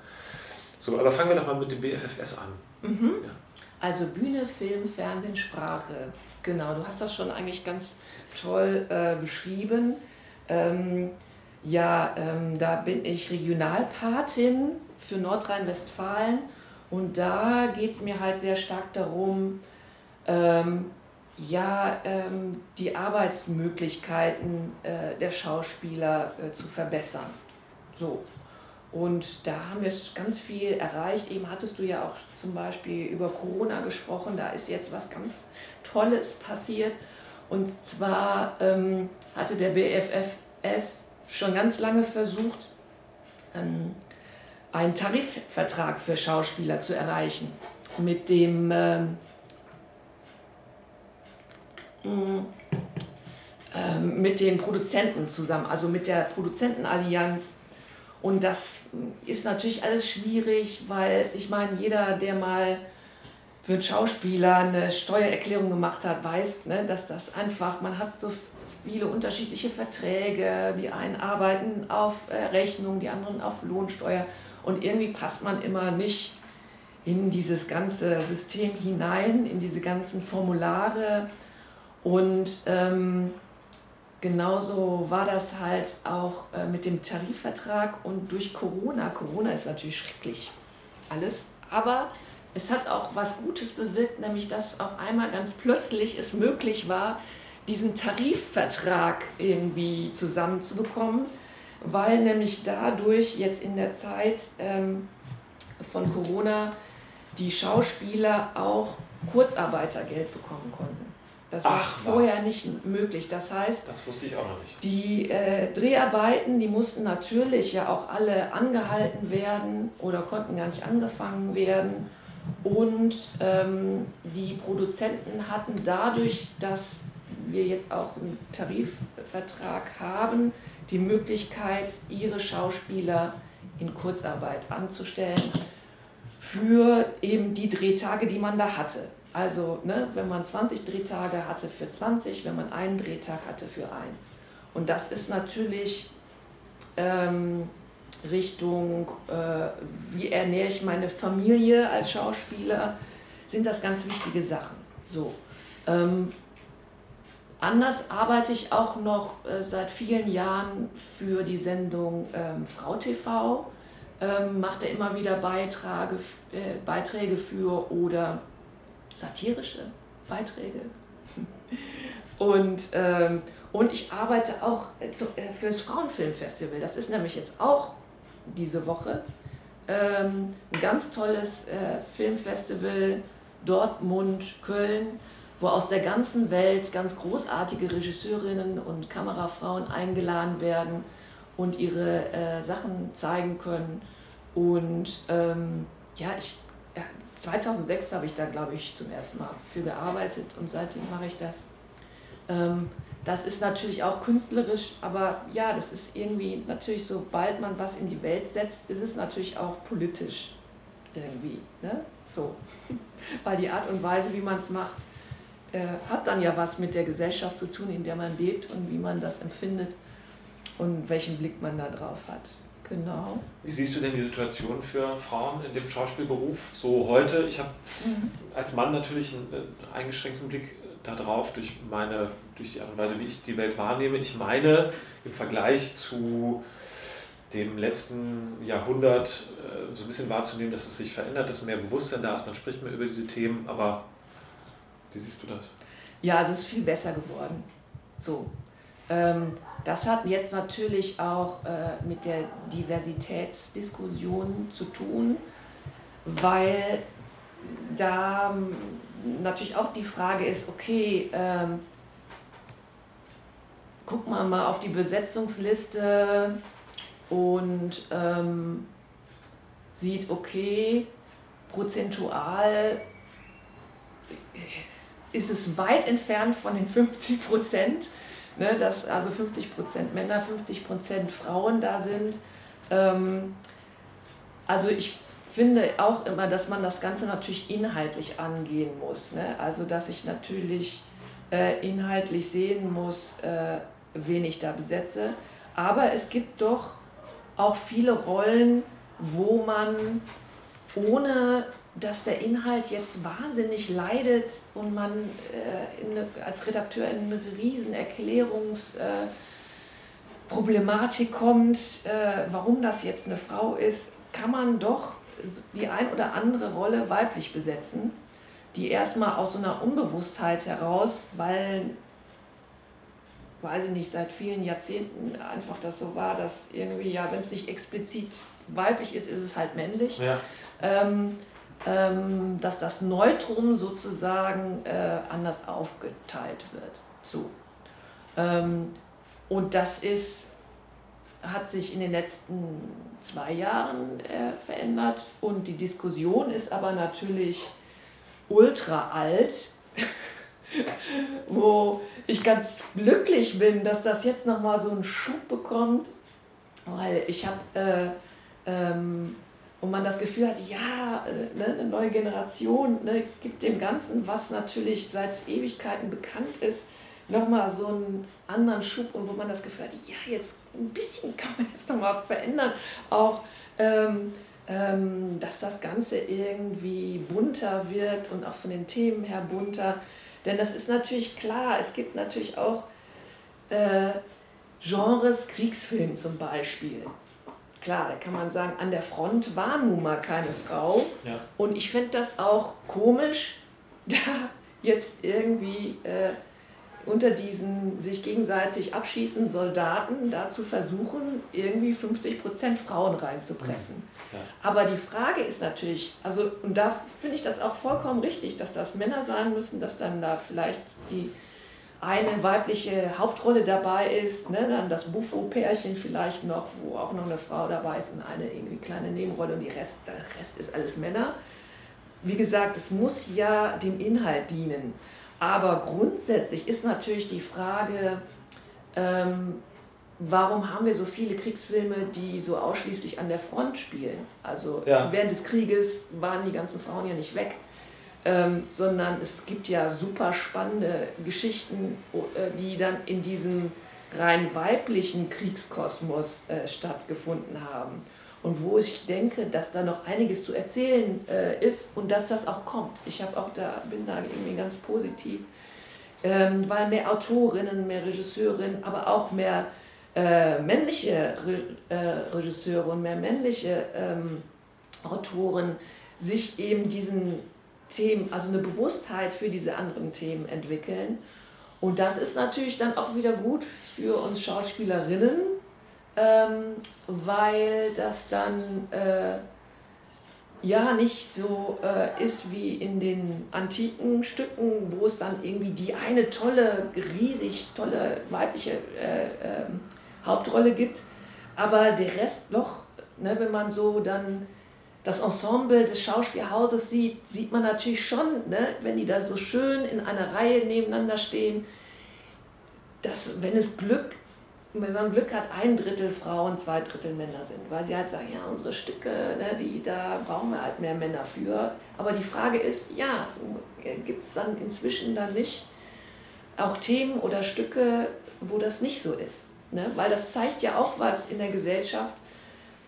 So, aber fangen wir doch mal mit dem BFFS an. Mhm. Ja. Also Bühne, Film, Fernsehen, Sprache. Genau, du hast das schon eigentlich ganz toll äh, beschrieben. Ähm, ja, ähm, da bin ich Regionalpatin für Nordrhein-Westfalen und da geht es mir halt sehr stark darum, ähm, ja, ähm, die Arbeitsmöglichkeiten äh, der Schauspieler äh, zu verbessern. So. Und da haben wir ganz viel erreicht. Eben hattest du ja auch zum Beispiel über Corona gesprochen. Da ist jetzt was ganz Tolles passiert. Und zwar ähm, hatte der BFFS schon ganz lange versucht, ähm, einen Tarifvertrag für Schauspieler zu erreichen mit dem ähm, äh, mit den Produzenten zusammen, also mit der Produzentenallianz. Und das ist natürlich alles schwierig, weil ich meine, jeder, der mal für einen Schauspieler eine Steuererklärung gemacht hat, weiß, ne, dass das einfach, man hat so viele unterschiedliche Verträge. Die einen arbeiten auf äh, Rechnung, die anderen auf Lohnsteuer. Und irgendwie passt man immer nicht in dieses ganze System hinein, in diese ganzen Formulare. Und ähm, genauso war das halt auch äh, mit dem Tarifvertrag und durch Corona. Corona ist natürlich schrecklich, alles. Aber es hat auch was Gutes bewirkt, nämlich dass auf einmal ganz plötzlich es möglich war, diesen Tarifvertrag irgendwie zusammenzubekommen, weil nämlich dadurch jetzt in der Zeit ähm, von Corona die Schauspieler auch Kurzarbeitergeld bekommen konnten. Das war Ach, vorher was? nicht möglich. Das heißt, das wusste ich auch noch nicht. Die äh, Dreharbeiten, die mussten natürlich ja auch alle angehalten werden oder konnten gar nicht angefangen werden. Und ähm, die Produzenten hatten dadurch, dass wir jetzt auch einen Tarifvertrag haben, die Möglichkeit, ihre Schauspieler in Kurzarbeit anzustellen für eben die Drehtage, die man da hatte. Also ne, wenn man 20 Drehtage hatte für 20, wenn man einen Drehtag hatte für einen. Und das ist natürlich ähm, Richtung, äh, wie ernähre ich meine Familie als Schauspieler, sind das ganz wichtige Sachen. So. Ähm, Anders arbeite ich auch noch äh, seit vielen Jahren für die Sendung ähm, Frau TV, ähm, mache immer wieder Beiträge, äh, Beiträge für oder satirische Beiträge. Und, ähm, und ich arbeite auch äh, äh, fürs Frauenfilmfestival. Das ist nämlich jetzt auch diese Woche. Ähm, ein ganz tolles äh, Filmfestival, Dortmund, Köln wo aus der ganzen Welt ganz großartige Regisseurinnen und Kamerafrauen eingeladen werden und ihre äh, Sachen zeigen können. Und ähm, ja, ich, ja, 2006 habe ich da, glaube ich, zum ersten Mal für gearbeitet und seitdem mache ich das. Ähm, das ist natürlich auch künstlerisch, aber ja, das ist irgendwie natürlich, sobald man was in die Welt setzt, ist es natürlich auch politisch irgendwie. Ne? So. Weil die Art und Weise, wie man es macht, äh, hat dann ja was mit der Gesellschaft zu tun, in der man lebt und wie man das empfindet und welchen Blick man da drauf hat. Genau. Wie siehst du denn die Situation für Frauen in dem Schauspielberuf so heute? Ich habe mhm. als Mann natürlich einen, eingeschränkten Blick darauf durch meine, durch die Art und Weise, wie ich die Welt wahrnehme. Ich meine, im Vergleich zu dem letzten Jahrhundert äh, so ein bisschen wahrzunehmen, dass es sich verändert, dass mehr Bewusstsein da ist, man spricht mehr über diese Themen, aber wie siehst du das? Ja, also es ist viel besser geworden. So. Ähm, das hat jetzt natürlich auch äh, mit der Diversitätsdiskussion zu tun, weil da natürlich auch die Frage ist, okay, ähm, guckt man mal auf die Besetzungsliste und ähm, sieht, okay, prozentual ist es weit entfernt von den 50 Prozent, ne, dass also 50 Prozent Männer, 50 Prozent Frauen da sind. Ähm, also ich finde auch immer, dass man das Ganze natürlich inhaltlich angehen muss. Ne? Also dass ich natürlich äh, inhaltlich sehen muss, äh, wen ich da besetze. Aber es gibt doch auch viele Rollen, wo man ohne dass der Inhalt jetzt wahnsinnig leidet und man äh, eine, als Redakteur in eine riesen Erklärungsproblematik äh, kommt, äh, warum das jetzt eine Frau ist, kann man doch die ein oder andere Rolle weiblich besetzen, die erstmal aus so einer Unbewusstheit heraus, weil, weiß ich nicht, seit vielen Jahrzehnten einfach das so war, dass irgendwie, ja, wenn es nicht explizit weiblich ist, ist es halt männlich. Ja. Ähm, ähm, dass das Neutrum sozusagen äh, anders aufgeteilt wird. So. Ähm, und das ist, hat sich in den letzten zwei Jahren äh, verändert und die Diskussion ist aber natürlich ultra alt, wo ich ganz glücklich bin, dass das jetzt nochmal so einen Schub bekommt, weil ich habe äh, ähm, und man das Gefühl hat, ja, äh, ne, eine neue Generation ne, gibt dem Ganzen, was natürlich seit Ewigkeiten bekannt ist, nochmal so einen anderen Schub und wo man das Gefühl hat, ja, jetzt ein bisschen kann man jetzt nochmal verändern. Auch, ähm, dass das Ganze irgendwie bunter wird und auch von den Themen her bunter. Denn das ist natürlich klar, es gibt natürlich auch äh, Genres, Kriegsfilm zum Beispiel klar, da kann man sagen, an der Front war nun mal keine Frau. Ja. Und ich finde das auch komisch, da jetzt irgendwie äh, unter diesen sich gegenseitig abschießenden Soldaten da zu versuchen, irgendwie 50% Frauen reinzupressen. Ja. Aber die Frage ist natürlich, also und da finde ich das auch vollkommen richtig, dass das Männer sein müssen, dass dann da vielleicht die eine weibliche Hauptrolle dabei ist, ne? dann das Buffo-Pärchen vielleicht noch, wo auch noch eine Frau dabei ist und eine irgendwie kleine Nebenrolle und die Rest, der Rest ist alles Männer. Wie gesagt, es muss ja dem Inhalt dienen. Aber grundsätzlich ist natürlich die Frage, ähm, warum haben wir so viele Kriegsfilme, die so ausschließlich an der Front spielen? Also ja. während des Krieges waren die ganzen Frauen ja nicht weg ähm, sondern es gibt ja super spannende Geschichten, äh, die dann in diesem rein weiblichen Kriegskosmos äh, stattgefunden haben. Und wo ich denke, dass da noch einiges zu erzählen äh, ist und dass das auch kommt. Ich habe auch da, bin da irgendwie ganz positiv, ähm, weil mehr Autorinnen, mehr Regisseurinnen, aber auch mehr äh, männliche Re äh, Regisseure und mehr männliche ähm, Autoren sich eben diesen Themen, also eine Bewusstheit für diese anderen Themen entwickeln. Und das ist natürlich dann auch wieder gut für uns Schauspielerinnen, ähm, weil das dann äh, ja nicht so äh, ist wie in den antiken Stücken, wo es dann irgendwie die eine tolle, riesig tolle weibliche äh, ähm, Hauptrolle gibt, aber der Rest noch, ne, wenn man so dann das Ensemble des Schauspielhauses sieht, sieht man natürlich schon, ne, wenn die da so schön in einer Reihe nebeneinander stehen, dass wenn es Glück, wenn man Glück hat, ein Drittel Frauen, zwei Drittel Männer sind, weil sie halt sagen, ja, unsere Stücke, ne, die, da brauchen wir halt mehr Männer für. Aber die Frage ist, ja, gibt es dann inzwischen dann nicht auch Themen oder Stücke, wo das nicht so ist? Ne? Weil das zeigt ja auch was in der Gesellschaft,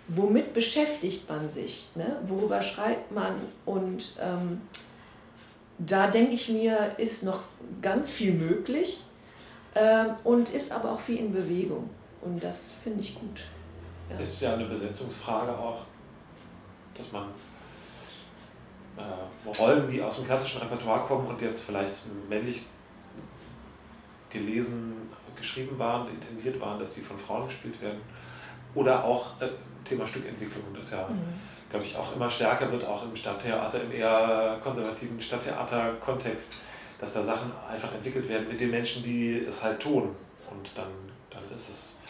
womit beschäftigt man sich, ne? worüber schreibt man und ähm, da denke ich mir, ist noch ganz viel möglich und ist aber auch viel in Bewegung und das finde ich gut. Ja. Ist ja eine Besetzungsfrage auch, dass man äh, Rollen, die aus dem klassischen Repertoire kommen und jetzt vielleicht männlich gelesen, geschrieben waren, intendiert waren, dass die von Frauen gespielt werden. Oder auch äh, Thema Stückentwicklung, das ja, mhm. glaube ich, auch immer stärker wird, auch im Stadttheater, im eher konservativen Stadttheater-Kontext, dass da Sachen einfach entwickelt werden mit den Menschen, die es halt tun. Und dann, dann ist es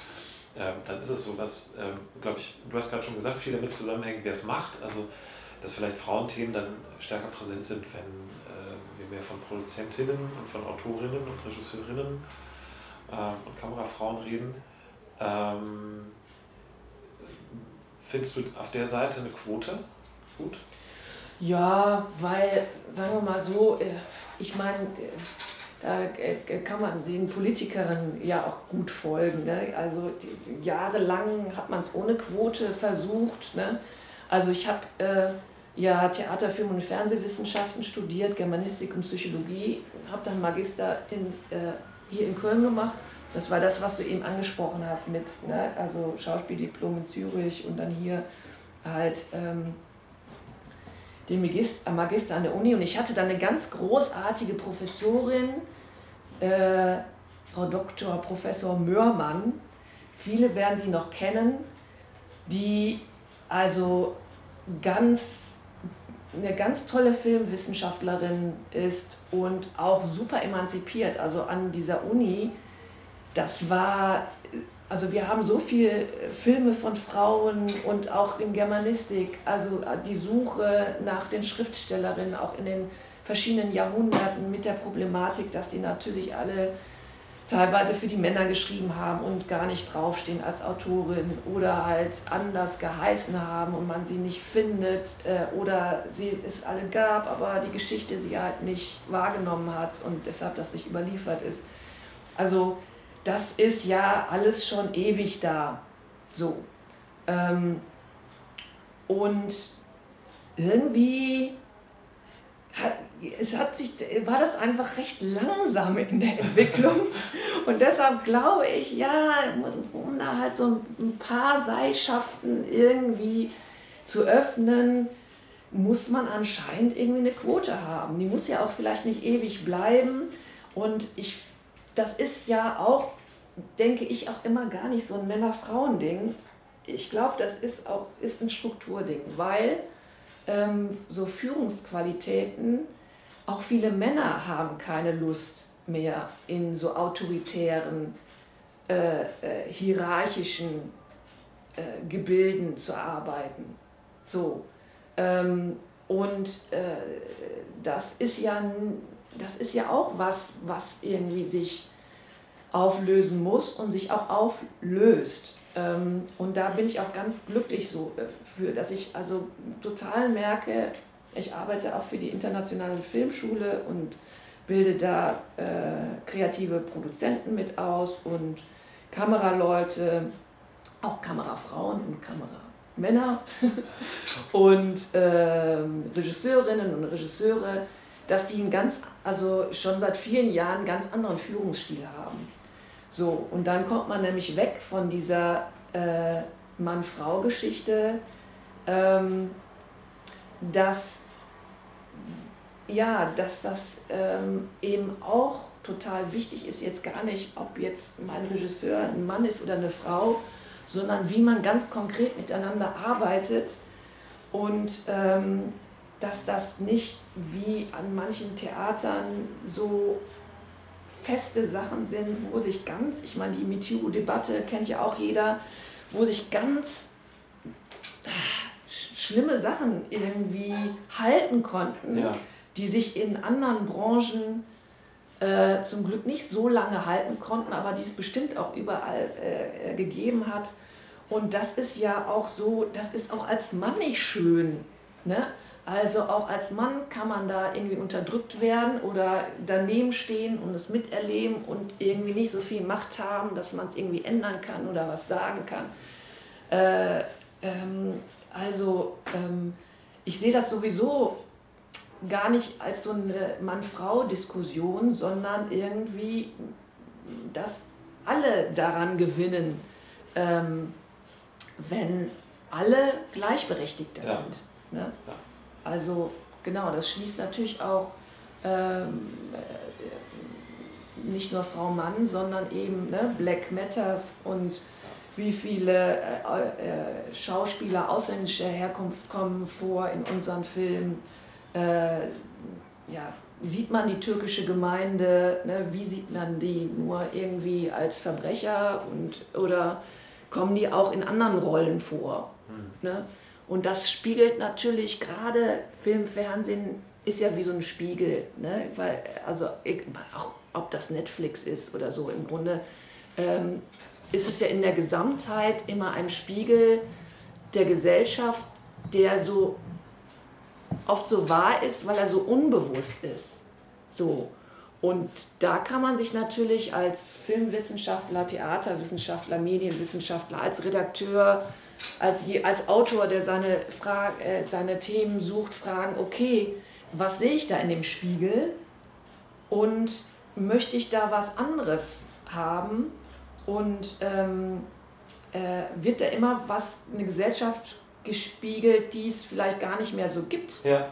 äh, dann ist es so, dass, äh, glaube ich, du hast gerade schon gesagt, viel damit zusammenhängt, wer es macht. Also, dass vielleicht Frauenthemen dann stärker präsent sind, wenn äh, wir mehr von Produzentinnen und von Autorinnen und Regisseurinnen äh, und Kamerafrauen reden. Ähm, findest du auf der Seite eine Quote gut? Ja, weil, sagen wir mal so, äh, ich meine, da äh, kann man den Politikern ja auch gut folgen. Ne? Also jahrelang hat man es ohne Quote versucht. Ne? Also ich habe äh, ja Theater, Film und Fernsehwissenschaften studiert, Germanistik und Psychologie, habe dann Magister in, äh, hier in Köln gemacht. Das war das, was du eben angesprochen hast mit, ne? also Schauspieldiplom in Zürich und dann hier halt ähm, den Magister, Magister an der Uni. Und ich hatte dann eine ganz großartige Professorin, äh, Frau Dr. Professor Mörmann. Viele werden sie noch kennen, die also ganz eine ganz tolle Filmwissenschaftlerin ist und auch super emanzipiert. Also an dieser Uni, das war, also wir haben so viele Filme von Frauen und auch in Germanistik, also die Suche nach den Schriftstellerinnen, auch in den verschiedenen Jahrhunderten mit der Problematik, dass die natürlich alle teilweise für die Männer geschrieben haben und gar nicht draufstehen als Autorin oder halt anders geheißen haben und man sie nicht findet äh, oder sie es alle gab, aber die Geschichte sie halt nicht wahrgenommen hat und deshalb das nicht überliefert ist. Also das ist ja alles schon ewig da. So. Ähm, und irgendwie hat, es hat sich, war das einfach recht langsam in der Entwicklung. Und deshalb glaube ich, ja, um da halt so ein paar Seilschaften irgendwie zu öffnen, muss man anscheinend irgendwie eine Quote haben. Die muss ja auch vielleicht nicht ewig bleiben. Und ich, das ist ja auch, denke ich, auch immer gar nicht so ein Männer-Frauen-Ding. Ich glaube, das ist auch ist ein Strukturding, weil ähm, so Führungsqualitäten, auch viele Männer haben keine Lust mehr in so autoritären, äh, äh, hierarchischen äh, Gebilden zu arbeiten. So. Ähm, und äh, das, ist ja, das ist ja auch was, was irgendwie sich auflösen muss und sich auch auflöst. Ähm, und da bin ich auch ganz glücklich so äh, für, dass ich also total merke, ich arbeite auch für die internationale Filmschule und bilde da äh, kreative Produzenten mit aus und Kameraleute, auch Kamerafrauen und Kameramänner. Und äh, Regisseurinnen und Regisseure, dass die einen ganz, also schon seit vielen Jahren einen ganz anderen Führungsstil haben. So, und dann kommt man nämlich weg von dieser äh, Mann-Frau-Geschichte, ähm, dass, ja, dass das ähm, eben auch total wichtig ist, jetzt gar nicht, ob jetzt mein Regisseur ein Mann ist oder eine Frau, sondern wie man ganz konkret miteinander arbeitet und ähm, dass das nicht wie an manchen Theatern so feste Sachen sind, wo sich ganz, ich meine, die MeToo-Debatte kennt ja auch jeder, wo sich ganz ah, schlimme Sachen irgendwie halten konnten, ja. die sich in anderen Branchen äh, zum Glück nicht so lange halten konnten, aber die es bestimmt auch überall äh, äh gegeben hat. Und das ist ja auch so, das ist auch als Mann nicht schön. Ne? Also auch als Mann kann man da irgendwie unterdrückt werden oder daneben stehen und es miterleben und irgendwie nicht so viel Macht haben, dass man es irgendwie ändern kann oder was sagen kann. Äh, ähm, also ähm, ich sehe das sowieso gar nicht als so eine Mann-Frau-Diskussion, sondern irgendwie, dass alle daran gewinnen, ähm, wenn alle Gleichberechtigter ja. sind. Ne? Ja. Also genau, das schließt natürlich auch ähm, äh, nicht nur Frau Mann, sondern eben ne, Black Matters und wie viele äh, äh, Schauspieler ausländischer Herkunft kommen vor in unseren Filmen. Äh, ja, sieht man die türkische Gemeinde, ne, wie sieht man die nur irgendwie als Verbrecher und, oder kommen die auch in anderen Rollen vor? Mhm. Ne? Und das spiegelt natürlich gerade Film, Fernsehen ist ja wie so ein Spiegel, ne? weil also auch ob das Netflix ist oder so im Grunde ähm, ist es ja in der Gesamtheit immer ein Spiegel der Gesellschaft, der so oft so wahr ist, weil er so unbewusst ist. So. Und da kann man sich natürlich als Filmwissenschaftler, Theaterwissenschaftler, Medienwissenschaftler, als Redakteur, als, als Autor, der seine, Frage, äh, seine Themen sucht, fragen, okay, was sehe ich da in dem Spiegel und möchte ich da was anderes haben und ähm, äh, wird da immer was, eine Gesellschaft gespiegelt, die es vielleicht gar nicht mehr so gibt. Ja.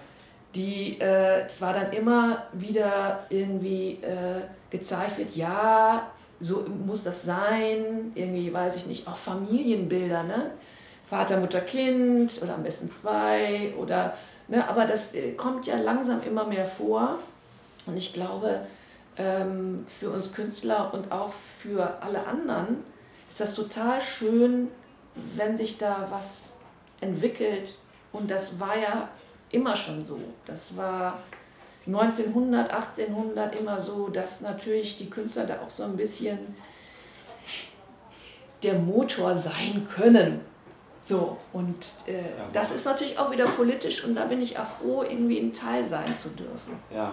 Die äh, zwar dann immer wieder irgendwie äh, gezeigt wird, ja, so muss das sein, irgendwie weiß ich nicht, auch Familienbilder, ne? Vater, Mutter, Kind oder am besten zwei oder, ne? aber das äh, kommt ja langsam immer mehr vor und ich glaube, ähm, für uns Künstler und auch für alle anderen ist das total schön, wenn sich da was entwickelt. Und das war ja immer schon so. Das war 1900, 1800 immer so, dass natürlich die Künstler da auch so ein bisschen der Motor sein können. So, und äh, ja, das ist natürlich auch wieder politisch und da bin ich auch froh, irgendwie ein Teil sein zu dürfen. Ja,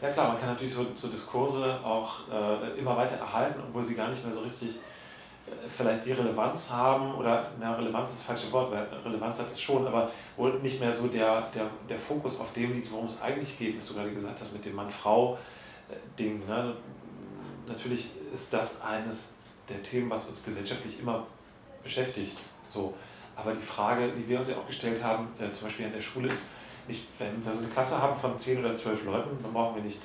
ja klar, man kann natürlich so, so Diskurse auch äh, immer weiter erhalten, obwohl sie gar nicht mehr so richtig vielleicht die Relevanz haben, oder na, Relevanz ist das falsche Wort, weil Relevanz hat es schon, aber wo nicht mehr so der, der, der Fokus auf dem liegt, worum es eigentlich geht, was du gerade gesagt hast mit dem Mann-Frau-Ding. Ne? Natürlich ist das eines der Themen, was uns gesellschaftlich immer beschäftigt. So. Aber die Frage, die wir uns ja auch gestellt haben, äh, zum Beispiel in der Schule, ist nicht, wenn wir so eine Klasse haben von zehn oder zwölf Leuten, dann brauchen wir nicht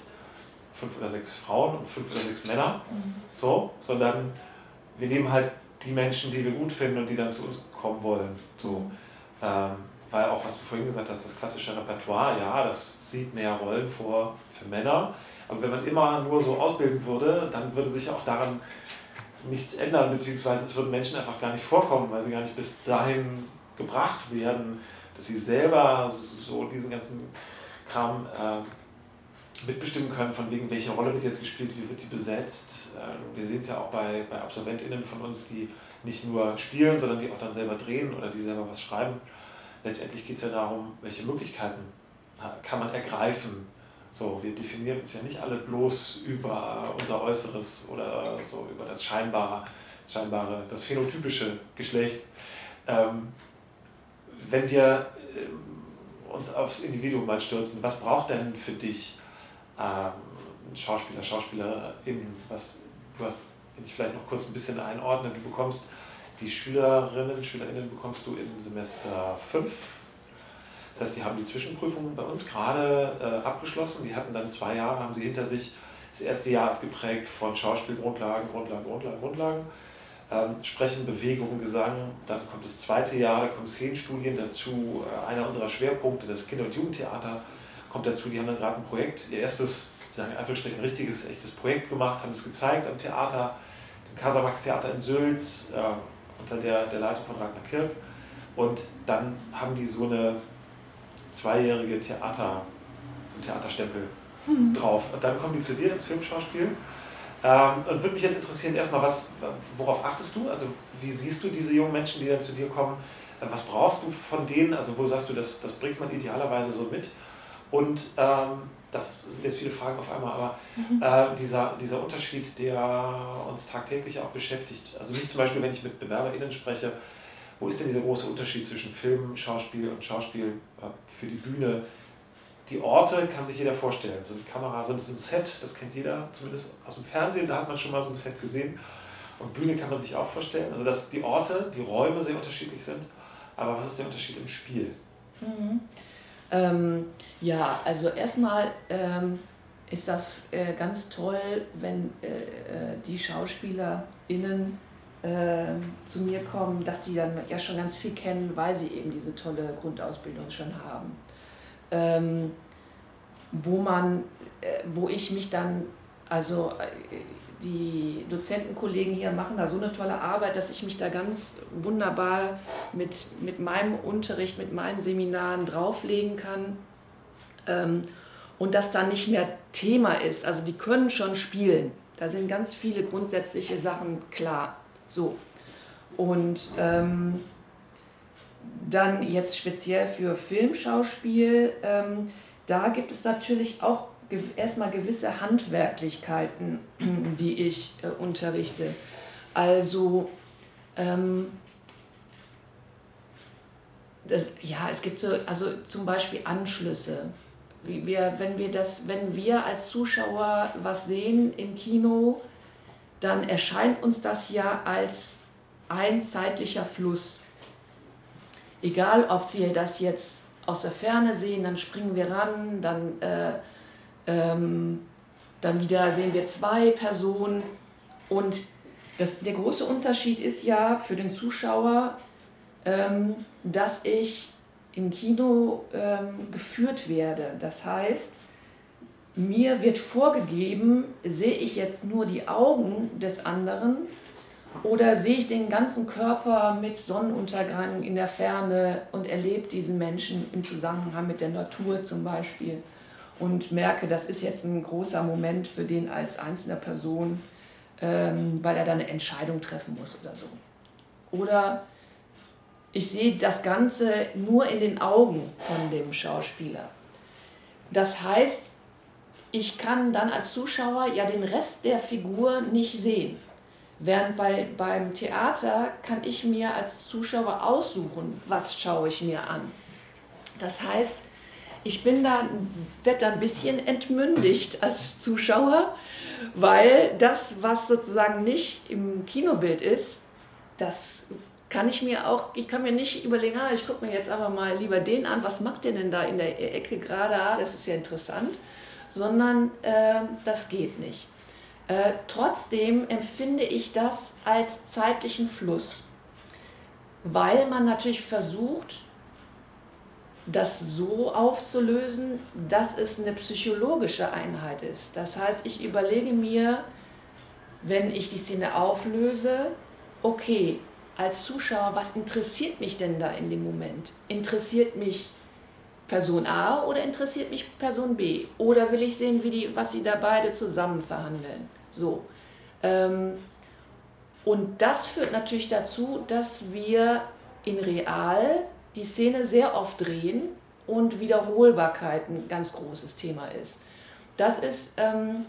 fünf oder sechs Frauen und fünf oder sechs Männer, mhm. so, sondern wir nehmen halt die Menschen, die wir gut finden und die dann zu uns kommen wollen. So. Ähm, weil auch, was du vorhin gesagt hast, das klassische Repertoire, ja, das sieht mehr Rollen vor für Männer. Aber wenn man immer nur so ausbilden würde, dann würde sich auch daran nichts ändern, beziehungsweise es würden Menschen einfach gar nicht vorkommen, weil sie gar nicht bis dahin gebracht werden, dass sie selber so diesen ganzen Kram äh, mitbestimmen können, von wegen, welche Rolle wird jetzt gespielt, wie wird die besetzt. Ähm, wir sehen es ja auch bei, bei AbsolventInnen von uns, die nicht nur spielen, sondern die auch dann selber drehen oder die selber was schreiben. Letztendlich geht es ja darum, welche Möglichkeiten kann man ergreifen. So, wir definieren uns ja nicht alle bloß über unser Äußeres oder so über das scheinbare, scheinbare das phänotypische Geschlecht. Ähm, wenn wir ähm, uns aufs Individuum mal stürzen, was braucht denn für dich ähm, Schauspieler, SchauspielerInnen, was du hast, wenn ich vielleicht noch kurz ein bisschen einordne, du bekommst die Schülerinnen, SchülerInnen bekommst du in Semester 5. Das heißt, die haben die Zwischenprüfungen bei uns gerade äh, abgeschlossen. Die hatten dann zwei Jahre, haben sie hinter sich. Das erste Jahr ist geprägt von Schauspielgrundlagen, Grundlagen, Grundlagen, Grundlagen. Ähm, Sprechen, Bewegung, Gesang. Dann kommt das zweite Jahr, da kommen Szenenstudien dazu. Äh, einer unserer Schwerpunkte, das Kinder- und Jugendtheater kommt dazu, die haben dann gerade ein Projekt, ihr erstes, sagen Anführungsstrichen, richtiges, echtes Projekt gemacht, haben es gezeigt am Theater, dem Casamax Theater in Sülz, äh, unter der, der Leitung von Ragnar Kirk. Und dann haben die so eine zweijährige Theater, so Theaterstempel mhm. drauf. Und dann kommen die zu dir ins Filmschauspiel. Ähm, und würde mich jetzt interessieren, erstmal, was, worauf achtest du? Also, wie siehst du diese jungen Menschen, die dann zu dir kommen? Was brauchst du von denen? Also, wo sagst du, das, das bringt man idealerweise so mit? Und ähm, das sind jetzt viele Fragen auf einmal, aber mhm. äh, dieser, dieser Unterschied, der uns tagtäglich auch beschäftigt, also nicht zum Beispiel, wenn ich mit BewerberInnen spreche, wo ist denn dieser große Unterschied zwischen Film, Schauspiel und Schauspiel äh, für die Bühne? Die Orte kann sich jeder vorstellen. So die Kamera, so ein Set, das kennt jeder, zumindest aus dem Fernsehen, da hat man schon mal so ein Set gesehen. Und Bühne kann man sich auch vorstellen. Also dass die Orte, die Räume sehr unterschiedlich sind. Aber was ist der Unterschied im Spiel? Mhm. Ähm, ja, also erstmal ähm, ist das äh, ganz toll, wenn äh, äh die SchauspielerInnen äh, zu mir kommen, dass die dann ja schon ganz viel kennen, weil sie eben diese tolle Grundausbildung schon haben. Ähm, wo man, äh, wo ich mich dann, also äh, die Dozentenkollegen hier machen da so eine tolle Arbeit, dass ich mich da ganz wunderbar mit, mit meinem Unterricht, mit meinen Seminaren drauflegen kann. Ähm, und das dann nicht mehr Thema ist. Also die können schon spielen. Da sind ganz viele grundsätzliche Sachen klar. So. Und ähm, dann jetzt speziell für Filmschauspiel, ähm, da gibt es natürlich auch erstmal gewisse Handwerklichkeiten, die ich äh, unterrichte. Also ähm, das, ja, es gibt so, also zum Beispiel Anschlüsse. Wir, wenn wir das, wenn wir als Zuschauer was sehen im Kino, dann erscheint uns das ja als ein zeitlicher Fluss. Egal, ob wir das jetzt aus der Ferne sehen, dann springen wir ran, dann, äh, ähm, dann wieder sehen wir zwei Personen. Und das, der große Unterschied ist ja für den Zuschauer, ähm, dass ich im Kino ähm, geführt werde. Das heißt, mir wird vorgegeben, sehe ich jetzt nur die Augen des anderen oder sehe ich den ganzen Körper mit Sonnenuntergang in der Ferne und erlebe diesen Menschen im Zusammenhang mit der Natur zum Beispiel und merke, das ist jetzt ein großer Moment für den als einzelne Person, ähm, weil er da eine Entscheidung treffen muss oder so. Oder ich sehe das Ganze nur in den Augen von dem Schauspieler. Das heißt, ich kann dann als Zuschauer ja den Rest der Figur nicht sehen. Während bei, beim Theater kann ich mir als Zuschauer aussuchen, was schaue ich mir an. Das heißt, ich bin da, werde da ein bisschen entmündigt als Zuschauer, weil das, was sozusagen nicht im Kinobild ist, das kann ich mir auch, ich kann mir nicht überlegen, ah, ich gucke mir jetzt aber mal lieber den an, was macht der denn da in der Ecke gerade, ah, das ist ja interessant, sondern äh, das geht nicht. Äh, trotzdem empfinde ich das als zeitlichen Fluss, weil man natürlich versucht, das so aufzulösen, dass es eine psychologische Einheit ist. Das heißt, ich überlege mir, wenn ich die Szene auflöse, okay, als Zuschauer, was interessiert mich denn da in dem Moment? Interessiert mich Person A oder interessiert mich Person B? Oder will ich sehen, wie die, was sie da beide zusammen verhandeln? So. Ähm, und das führt natürlich dazu, dass wir in Real die Szene sehr oft drehen und Wiederholbarkeit ein ganz großes Thema ist. Das ist, ähm,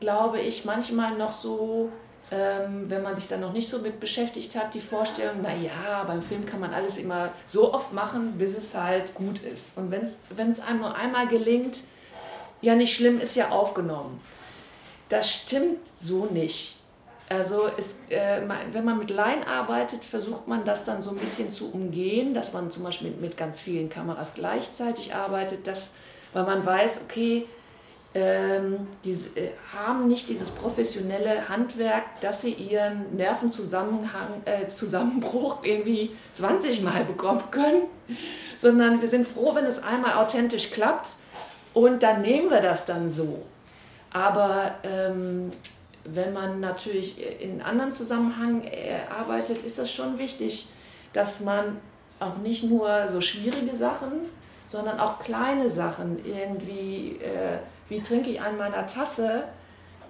glaube ich, manchmal noch so ähm, wenn man sich dann noch nicht so mit beschäftigt hat, die Vorstellung, naja, beim Film kann man alles immer so oft machen, bis es halt gut ist. Und wenn es einem nur einmal gelingt, ja nicht schlimm, ist ja aufgenommen. Das stimmt so nicht. Also es, äh, wenn man mit Laien arbeitet, versucht man das dann so ein bisschen zu umgehen, dass man zum Beispiel mit, mit ganz vielen Kameras gleichzeitig arbeitet, dass, weil man weiß, okay, ähm, die äh, haben nicht dieses professionelle Handwerk, dass sie ihren Nervenzusammenhang, äh, irgendwie 20 Mal bekommen können, sondern wir sind froh, wenn es einmal authentisch klappt und dann nehmen wir das dann so. Aber ähm, wenn man natürlich in anderen Zusammenhang äh, arbeitet, ist das schon wichtig, dass man auch nicht nur so schwierige Sachen, sondern auch kleine Sachen irgendwie äh, wie trinke ich an meiner Tasse,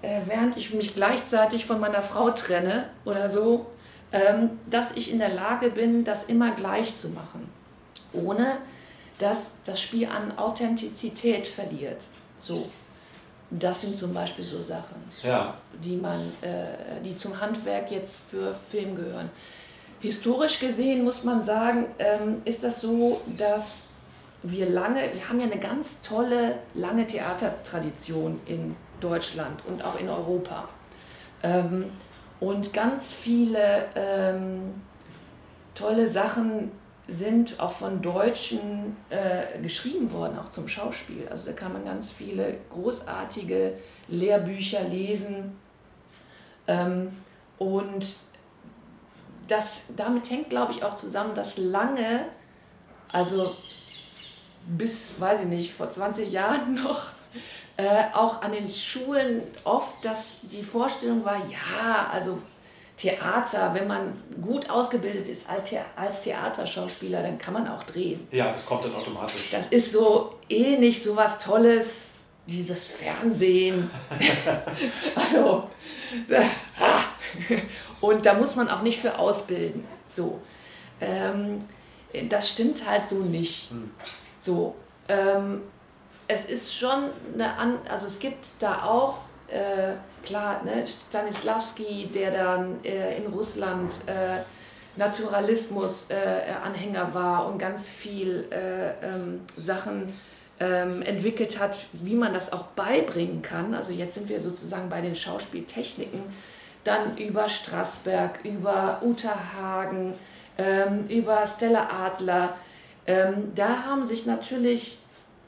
äh, während ich mich gleichzeitig von meiner Frau trenne oder so, ähm, dass ich in der Lage bin, das immer gleich zu machen, ohne dass das Spiel an Authentizität verliert. So, das sind zum Beispiel so Sachen, ja. die, man, äh, die zum Handwerk jetzt für Film gehören. Historisch gesehen muss man sagen, ähm, ist das so, dass wir lange, wir haben ja eine ganz tolle, lange Theatertradition in Deutschland und auch in Europa. Ähm, und ganz viele ähm, tolle Sachen sind auch von Deutschen äh, geschrieben worden, auch zum Schauspiel. Also da kann man ganz viele großartige Lehrbücher lesen. Ähm, und das, damit hängt, glaube ich, auch zusammen, dass lange, also bis, weiß ich nicht, vor 20 Jahren noch äh, auch an den Schulen oft, dass die Vorstellung war, ja, also Theater, wenn man gut ausgebildet ist als Theaterschauspieler, dann kann man auch drehen. Ja, das kommt dann automatisch. Das ist so eh nicht so was Tolles, dieses Fernsehen. also, und da muss man auch nicht für ausbilden. So. Ähm, das stimmt halt so nicht. Hm. So. Ähm, es ist schon eine, An also es gibt da auch äh, klar, ne, Stanislavski, der dann äh, in Russland äh, Naturalismus-Anhänger äh, war und ganz viel äh, ähm, Sachen ähm, entwickelt hat, wie man das auch beibringen kann. Also jetzt sind wir sozusagen bei den Schauspieltechniken. Dann über Strassberg, über Uta Hagen, ähm, über Stella Adler. Ähm, da haben sich natürlich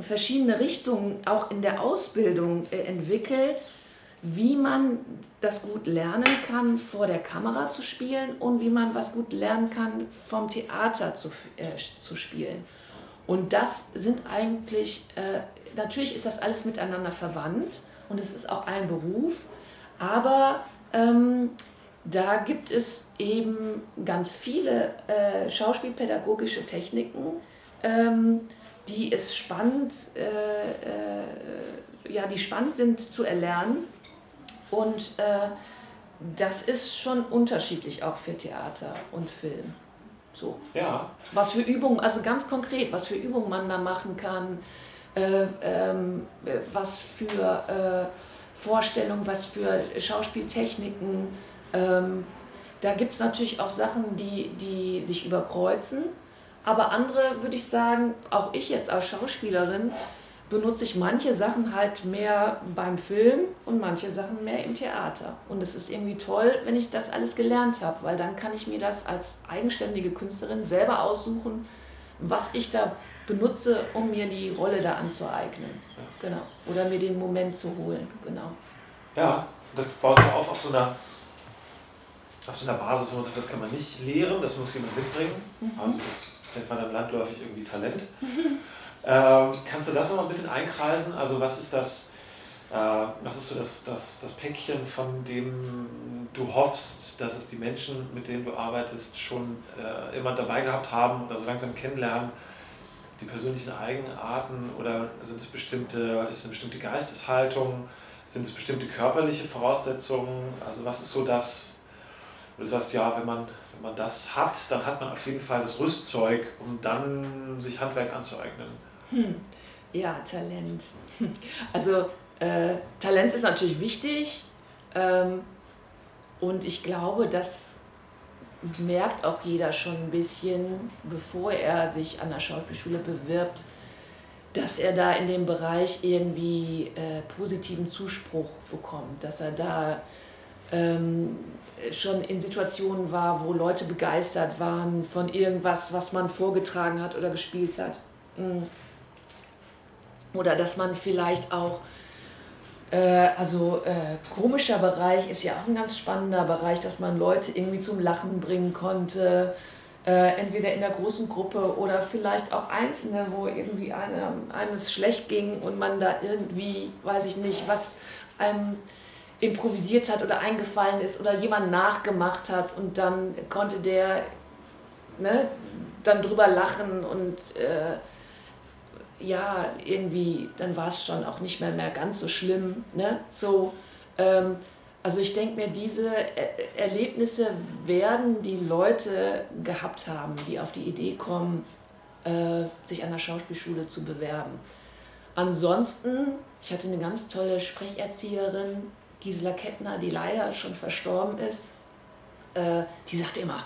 verschiedene Richtungen auch in der Ausbildung äh, entwickelt wie man das gut lernen kann, vor der Kamera zu spielen und wie man was gut lernen kann, vom Theater zu, äh, zu spielen. Und das sind eigentlich, äh, natürlich ist das alles miteinander verwandt und es ist auch ein Beruf, aber ähm, da gibt es eben ganz viele äh, schauspielpädagogische Techniken, ähm, die es spannend, äh, äh, ja, die spannend sind zu erlernen und äh, das ist schon unterschiedlich auch für Theater und Film. So. Ja. Was für Übungen, also ganz konkret, was für Übungen man da machen kann, äh, ähm, was für äh, Vorstellungen, was für Schauspieltechniken. Ähm, da gibt es natürlich auch Sachen, die, die sich überkreuzen. Aber andere würde ich sagen, auch ich jetzt als Schauspielerin, benutze ich manche Sachen halt mehr beim Film und manche Sachen mehr im Theater. Und es ist irgendwie toll, wenn ich das alles gelernt habe, weil dann kann ich mir das als eigenständige Künstlerin selber aussuchen, was ich da benutze, um mir die Rolle da anzueignen. Ja. Genau. Oder mir den Moment zu holen. Genau. Ja, das baut ja auf auf so einer auf so einer Basis, wo man sagt, das kann man nicht lehren, das muss jemand mitbringen. Mhm. Also das nennt man dann landläufig irgendwie Talent. Ähm, kannst du das noch ein bisschen einkreisen? Also was ist das, äh, was ist so das, das, das Päckchen, von dem du hoffst, dass es die Menschen, mit denen du arbeitest, schon äh, immer dabei gehabt haben oder so langsam kennenlernen? Die persönlichen Eigenarten oder sind es bestimmte, ist es eine bestimmte Geisteshaltung? Sind es bestimmte körperliche Voraussetzungen? Also was ist so das, wo du sagst, ja, wenn man, wenn man das hat, dann hat man auf jeden Fall das Rüstzeug, um dann sich Handwerk anzueignen. Hm. Ja, Talent. Also äh, Talent ist natürlich wichtig ähm, und ich glaube, das merkt auch jeder schon ein bisschen, bevor er sich an der Schauspielschule bewirbt, dass er da in dem Bereich irgendwie äh, positiven Zuspruch bekommt, dass er da ähm, schon in Situationen war, wo Leute begeistert waren von irgendwas, was man vorgetragen hat oder gespielt hat. Mhm. Oder dass man vielleicht auch, äh, also äh, komischer Bereich ist ja auch ein ganz spannender Bereich, dass man Leute irgendwie zum Lachen bringen konnte. Äh, entweder in der großen Gruppe oder vielleicht auch Einzelne, wo irgendwie einem, einem es schlecht ging und man da irgendwie, weiß ich nicht, was einem improvisiert hat oder eingefallen ist oder jemand nachgemacht hat und dann konnte der ne, dann drüber lachen und äh, ja, irgendwie, dann war es schon auch nicht mehr, mehr ganz so schlimm. Ne? So, ähm, also ich denke mir, diese er Erlebnisse werden die Leute gehabt haben, die auf die Idee kommen, äh, sich an der Schauspielschule zu bewerben. Ansonsten, ich hatte eine ganz tolle Sprecherzieherin, Gisela Kettner, die leider schon verstorben ist. Äh, die sagte immer,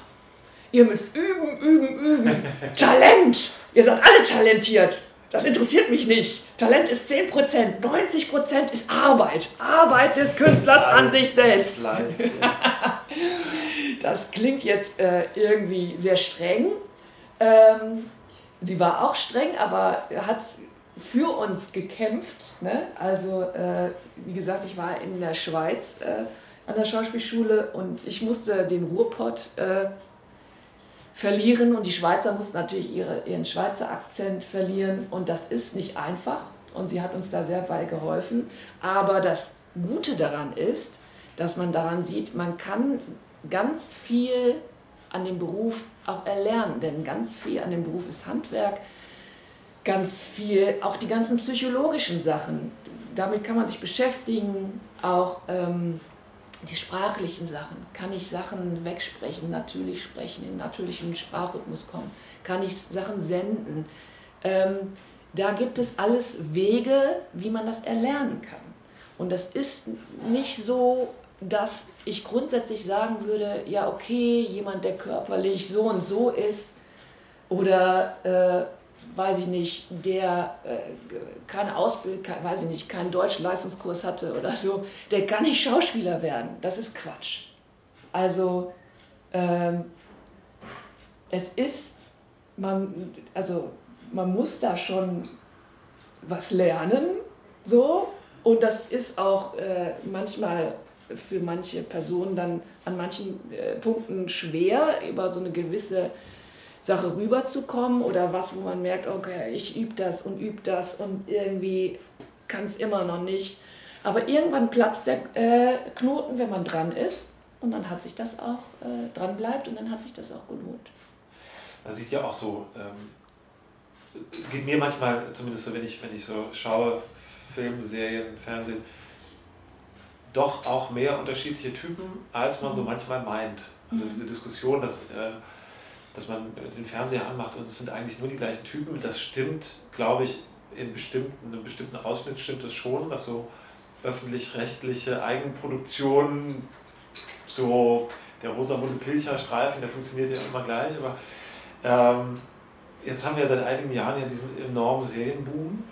ihr müsst üben, üben, üben. Talent! Ihr seid alle talentiert. Das interessiert mich nicht. Talent ist 10%, 90% ist Arbeit. Arbeit des Künstlers an sich selbst. das klingt jetzt äh, irgendwie sehr streng. Ähm, sie war auch streng, aber hat für uns gekämpft. Ne? Also, äh, wie gesagt, ich war in der Schweiz äh, an der Schauspielschule und ich musste den Ruhrpott äh, verlieren und die Schweizer mussten natürlich ihre, ihren Schweizer Akzent verlieren und das ist nicht einfach. und sie hat uns da sehr bei geholfen. Aber das Gute daran ist, dass man daran sieht, man kann ganz viel an dem Beruf auch erlernen, denn ganz viel an dem Beruf ist Handwerk, ganz viel, auch die ganzen psychologischen Sachen, damit kann man sich beschäftigen, auch ähm, die sprachlichen Sachen. Kann ich Sachen wegsprechen, natürlich sprechen, in natürlichem Sprachrhythmus kommen? Kann ich Sachen senden? Ähm, da gibt es alles Wege, wie man das erlernen kann. Und das ist nicht so, dass ich grundsätzlich sagen würde, ja okay, jemand, der körperlich so und so ist oder äh, weiß ich nicht, der äh, keine Ausbildung, kein, weiß ich nicht, keinen deutschen Leistungskurs hatte oder so, der kann nicht Schauspieler werden. Das ist Quatsch. Also ähm, es ist, man, also man muss da schon was lernen, so. Und das ist auch äh, manchmal für manche Personen dann an manchen äh, Punkten schwer, über so eine gewisse Sache rüberzukommen oder was, wo man merkt, okay, ich übe das und übe das und irgendwie kann es immer noch nicht. Aber irgendwann platzt der äh, Knoten, wenn man dran ist und dann hat sich das auch äh, dran bleibt und dann hat sich das auch gelohnt. Man sieht ja auch so, ähm, geht mir manchmal zumindest so, wenn ich, wenn ich so schaue, Film, Serien, Fernsehen, doch auch mehr unterschiedliche Typen, als man so mhm. manchmal meint. Also mhm. diese Diskussion, dass äh, dass man den Fernseher anmacht und es sind eigentlich nur die gleichen Typen. Das stimmt, glaube ich, in bestimmten, einem bestimmten Ausschnitt stimmt es schon, dass so öffentlich-rechtliche Eigenproduktionen, so der rosa-bunte Pilcher-Streifen, der funktioniert ja immer gleich, aber ähm, jetzt haben wir seit einigen Jahren ja diesen enormen Serienboom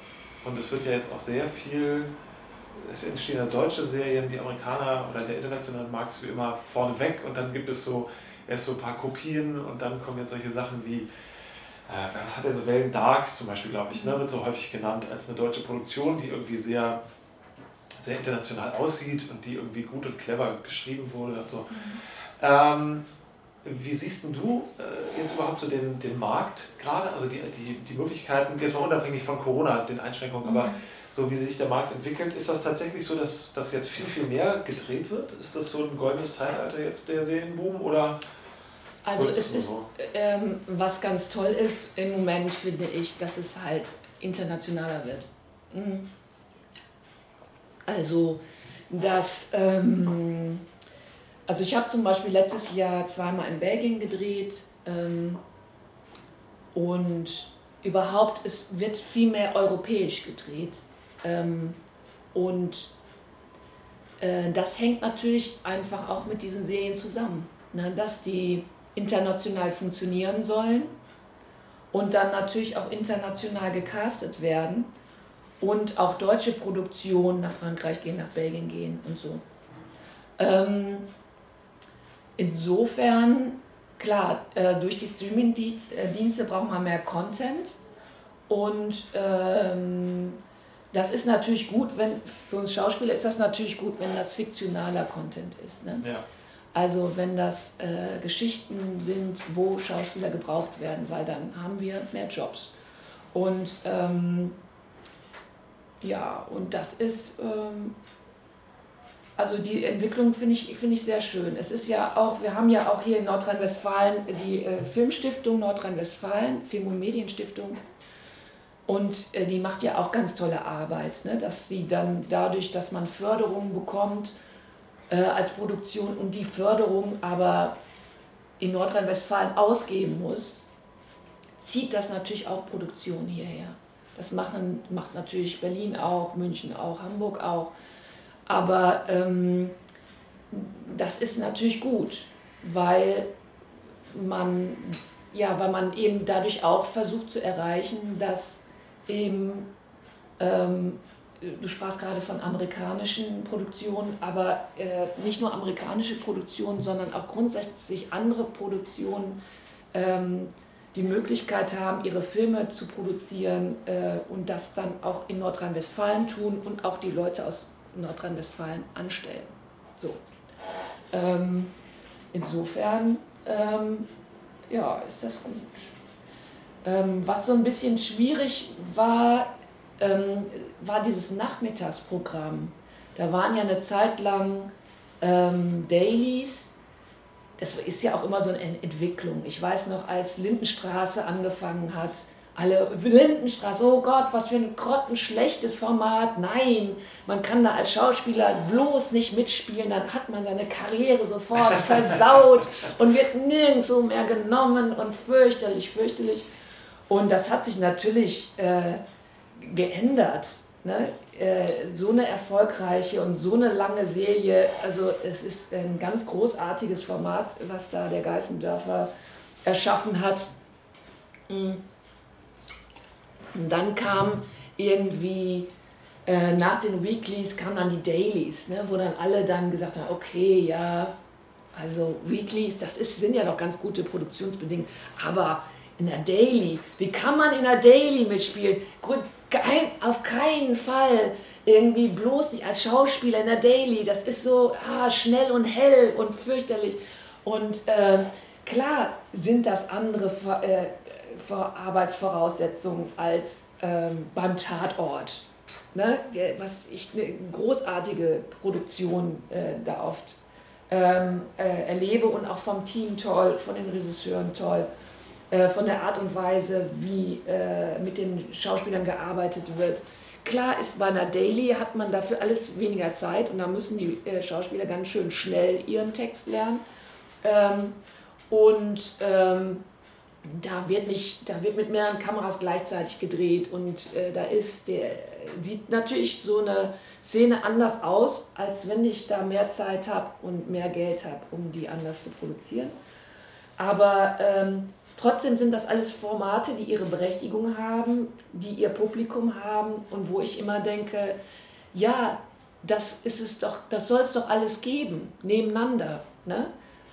und es wird ja jetzt auch sehr viel, es entstehen ja deutsche Serien, die Amerikaner oder der internationale Markt ist wie immer vorneweg und dann gibt es so erst so ein paar Kopien und dann kommen jetzt solche Sachen wie, äh, was hat er so, Wellen Dark zum Beispiel, glaube ich, ne, wird so häufig genannt als eine deutsche Produktion, die irgendwie sehr, sehr international aussieht und die irgendwie gut und clever geschrieben wurde und so. Mhm. Ähm, wie siehst du äh, jetzt überhaupt so den, den Markt gerade, also die, die, die Möglichkeiten, jetzt mal unabhängig von Corona, den Einschränkungen, mhm. aber so wie sich der Markt entwickelt, ist das tatsächlich so, dass, dass jetzt viel, viel mehr gedreht wird? Ist das so ein goldenes Zeitalter jetzt der Serienboom oder also es ist, ähm, was ganz toll ist im Moment, finde ich, dass es halt internationaler wird. Mhm. Also, dass, ähm, also ich habe zum Beispiel letztes Jahr zweimal in Belgien gedreht ähm, und überhaupt, es wird viel mehr europäisch gedreht. Ähm, und äh, das hängt natürlich einfach auch mit diesen Serien zusammen. Ne? Dass die international funktionieren sollen und dann natürlich auch international gecastet werden und auch deutsche Produktionen nach Frankreich gehen, nach Belgien gehen und so. Ähm, insofern, klar, äh, durch die Streaming-Dienste braucht man mehr Content und ähm, das ist natürlich gut, wenn für uns Schauspieler ist das natürlich gut, wenn das fiktionaler Content ist. Ne? Ja. Also wenn das äh, Geschichten sind, wo Schauspieler gebraucht werden, weil dann haben wir mehr Jobs. Und ähm, ja, und das ist, ähm, also die Entwicklung finde ich, find ich sehr schön. Es ist ja auch, wir haben ja auch hier in Nordrhein-Westfalen die äh, Filmstiftung Nordrhein-Westfalen, Film- und Medienstiftung. Und äh, die macht ja auch ganz tolle Arbeit, ne? dass sie dann dadurch, dass man Förderungen bekommt, äh, als Produktion und die Förderung aber in Nordrhein-Westfalen ausgeben muss, zieht das natürlich auch Produktion hierher. Das machen, macht natürlich Berlin auch, München auch, Hamburg auch. Aber ähm, das ist natürlich gut, weil man, ja, weil man eben dadurch auch versucht zu erreichen, dass eben ähm, du sprachst gerade von amerikanischen Produktionen, aber äh, nicht nur amerikanische Produktionen, sondern auch grundsätzlich andere Produktionen ähm, die Möglichkeit haben, ihre Filme zu produzieren äh, und das dann auch in Nordrhein-Westfalen tun und auch die Leute aus Nordrhein-Westfalen anstellen. So. Ähm, insofern ähm, ja, ist das gut. Ähm, was so ein bisschen schwierig war, ähm, war dieses Nachmittagsprogramm. Da waren ja eine Zeit lang ähm, Dailies. Das ist ja auch immer so eine Entwicklung. Ich weiß noch, als Lindenstraße angefangen hat, alle Lindenstraße, oh Gott, was für ein grottenschlechtes Format. Nein, man kann da als Schauspieler bloß nicht mitspielen, dann hat man seine Karriere sofort versaut und wird nirgendwo mehr genommen und fürchterlich, fürchterlich. Und das hat sich natürlich äh, geändert. Ne? Äh, so eine erfolgreiche und so eine lange Serie, also es ist ein ganz großartiges Format, was da der Geißendörfer erschaffen hat. Mhm. Und dann kam irgendwie äh, nach den Weeklies kamen dann die Dailies, ne, wo dann alle dann gesagt haben, okay, ja, also Weeklies, das ist, sind ja noch ganz gute Produktionsbedingungen, aber in der Daily, wie kann man in der Daily mitspielen? Kein, auf keinen Fall irgendwie bloß nicht als Schauspieler in der Daily, das ist so ah, schnell und hell und fürchterlich. Und äh, klar sind das andere äh, Arbeitsvoraussetzungen als ähm, beim Tatort. Ne? Was ich eine großartige Produktion äh, da oft ähm, äh, erlebe und auch vom Team toll, von den Regisseuren toll, äh, von der Art und Weise, wie äh, mit den Schauspielern gearbeitet wird. Klar ist bei einer Daily hat man dafür alles weniger Zeit und da müssen die äh, Schauspieler ganz schön schnell ihren Text lernen. Ähm, und ähm, da wird nicht, da wird mit mehreren Kameras gleichzeitig gedreht und äh, da ist der sieht natürlich so eine Szene anders aus, als wenn ich da mehr Zeit habe und mehr Geld habe, um die anders zu produzieren. Aber ähm, trotzdem sind das alles Formate, die ihre Berechtigung haben, die ihr Publikum haben und wo ich immer denke, ja, das ist es doch, das soll es doch alles geben, nebeneinander. Ne?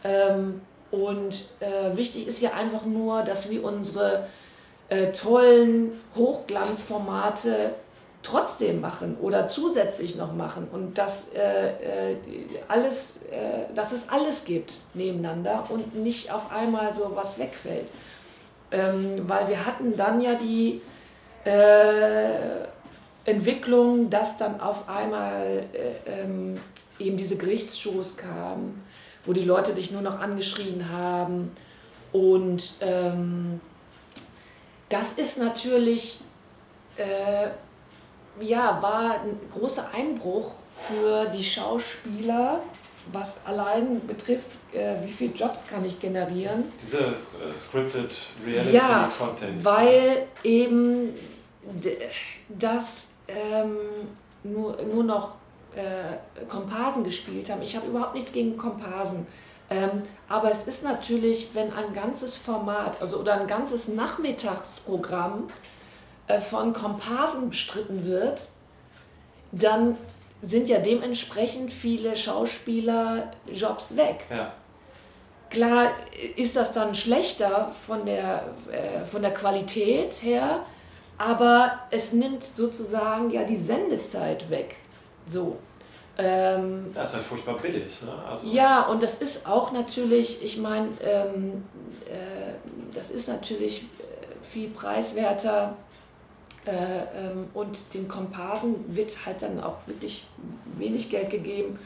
Ähm, und äh, wichtig ist ja einfach nur, dass wir unsere äh, tollen Hochglanzformate trotzdem machen oder zusätzlich noch machen und dass, äh, äh alles, äh, dass es alles gibt nebeneinander und nicht auf einmal so was wegfällt. Ähm, weil wir hatten dann ja die äh, Entwicklung, dass dann auf einmal ähm, eben diese Gerichtsshows kamen wo die Leute sich nur noch angeschrien haben. Und ähm, das ist natürlich, äh, ja, war ein großer Einbruch für die Schauspieler, was allein betrifft, äh, wie viele Jobs kann ich generieren. Diese äh, scripted Reality ja, Content. Weil eben das ähm, nur, nur noch äh, Komparsen gespielt haben. Ich habe überhaupt nichts gegen Komparsen. Ähm, aber es ist natürlich, wenn ein ganzes Format, also oder ein ganzes Nachmittagsprogramm von Komparsen bestritten wird, dann sind ja dementsprechend viele Schauspielerjobs weg. Ja. Klar ist das dann schlechter von der, äh, von der Qualität her, aber es nimmt sozusagen ja die Sendezeit weg. So. Ähm, das ist halt furchtbar billig. Ne? Also ja, und das ist auch natürlich, ich meine, ähm, äh, das ist natürlich äh, viel preiswerter äh, und den Komparsen wird halt dann auch wirklich wenig Geld gegeben.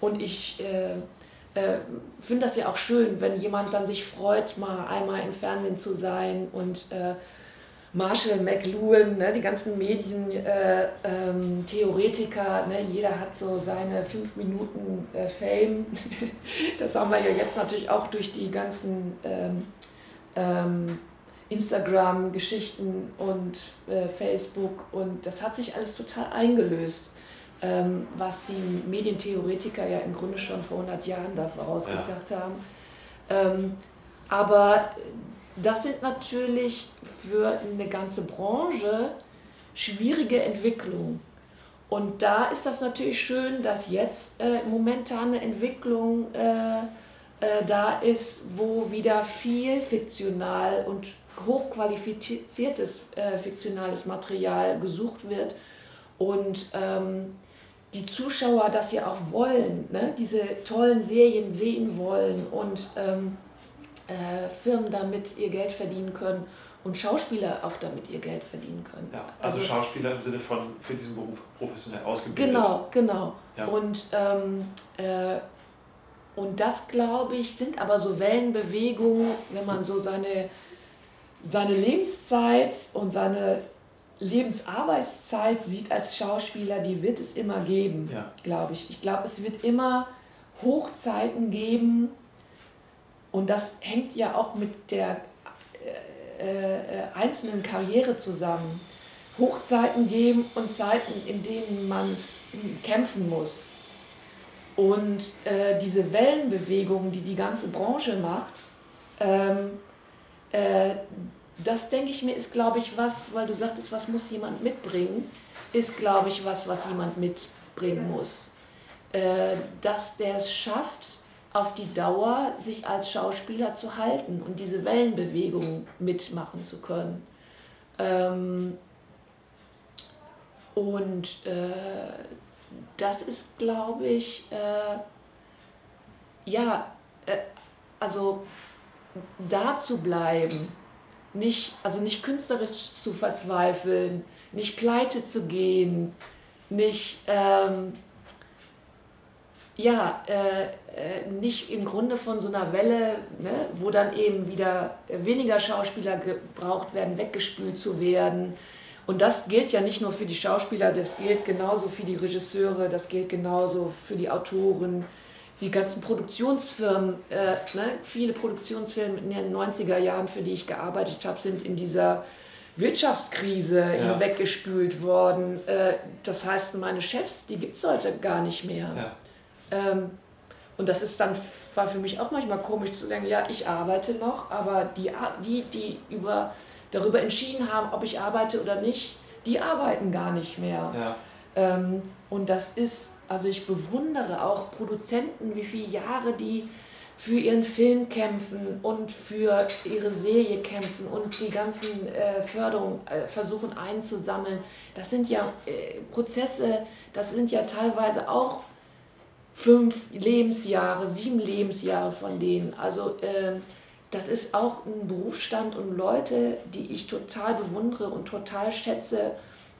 Und ich äh, äh, finde das ja auch schön, wenn jemand dann sich freut, mal einmal im Fernsehen zu sein und äh, Marshall McLuhan, ne, die ganzen Medientheoretiker, äh, ähm, ne, jeder hat so seine fünf Minuten äh, Fame. das haben wir ja jetzt natürlich auch durch die ganzen ähm, ähm, Instagram-Geschichten und äh, Facebook und das hat sich alles total eingelöst, ähm, was die Medientheoretiker ja im Grunde schon vor 100 Jahren da vorausgesagt ja. haben. Ähm, aber das sind natürlich für eine ganze Branche schwierige Entwicklungen. Und da ist das natürlich schön, dass jetzt äh, momentan eine Entwicklung äh, äh, da ist, wo wieder viel fiktional und hochqualifiziertes äh, fiktionales Material gesucht wird und ähm, die Zuschauer das ja auch wollen, ne? diese tollen Serien sehen wollen und ähm, äh, Firmen damit ihr Geld verdienen können und Schauspieler auch damit ihr Geld verdienen können. Ja, also, also Schauspieler im Sinne von für diesen Beruf professionell ausgebildet. Genau, genau. Ja. Und, ähm, äh, und das, glaube ich, sind aber so Wellenbewegungen, wenn man so seine, seine Lebenszeit und seine Lebensarbeitszeit sieht als Schauspieler, die wird es immer geben, ja. glaube ich. Ich glaube, es wird immer Hochzeiten geben und das hängt ja auch mit der äh, äh, einzelnen Karriere zusammen. Hochzeiten geben und Zeiten, in denen man kämpfen muss. Und äh, diese Wellenbewegung, die die ganze Branche macht, ähm, äh, das denke ich mir, ist, glaube ich, was, weil du sagtest, was muss jemand mitbringen, ist, glaube ich, was, was jemand mitbringen muss. Äh, dass der es schafft, auf die Dauer sich als Schauspieler zu halten und diese Wellenbewegung mitmachen zu können. Ähm, und äh, das ist, glaube ich, äh, ja, äh, also da zu bleiben nicht, also nicht künstlerisch zu verzweifeln, nicht pleite zu gehen, nicht, ähm, ja, äh, äh, nicht im Grunde von so einer Welle, ne, wo dann eben wieder weniger Schauspieler gebraucht werden, weggespült zu werden. Und das gilt ja nicht nur für die Schauspieler, das gilt genauso für die Regisseure, das gilt genauso für die Autoren, die ganzen Produktionsfirmen, äh, ne, viele Produktionsfirmen in den 90er Jahren, für die ich gearbeitet habe, sind in dieser Wirtschaftskrise ja. hinweggespült worden. Äh, das heißt, meine Chefs, die gibt es heute gar nicht mehr. Ja. Ähm, und das ist dann, war für mich auch manchmal komisch zu sagen, ja, ich arbeite noch, aber die, die, die über, darüber entschieden haben, ob ich arbeite oder nicht, die arbeiten gar nicht mehr. Ja. Ähm, und das ist also ich bewundere auch Produzenten, wie viele Jahre die für ihren Film kämpfen und für ihre Serie kämpfen und die ganzen äh, Förderungen äh, versuchen einzusammeln. Das sind ja äh, Prozesse, das sind ja teilweise auch fünf Lebensjahre, sieben Lebensjahre von denen. Also ähm, das ist auch ein Berufsstand und Leute, die ich total bewundere und total schätze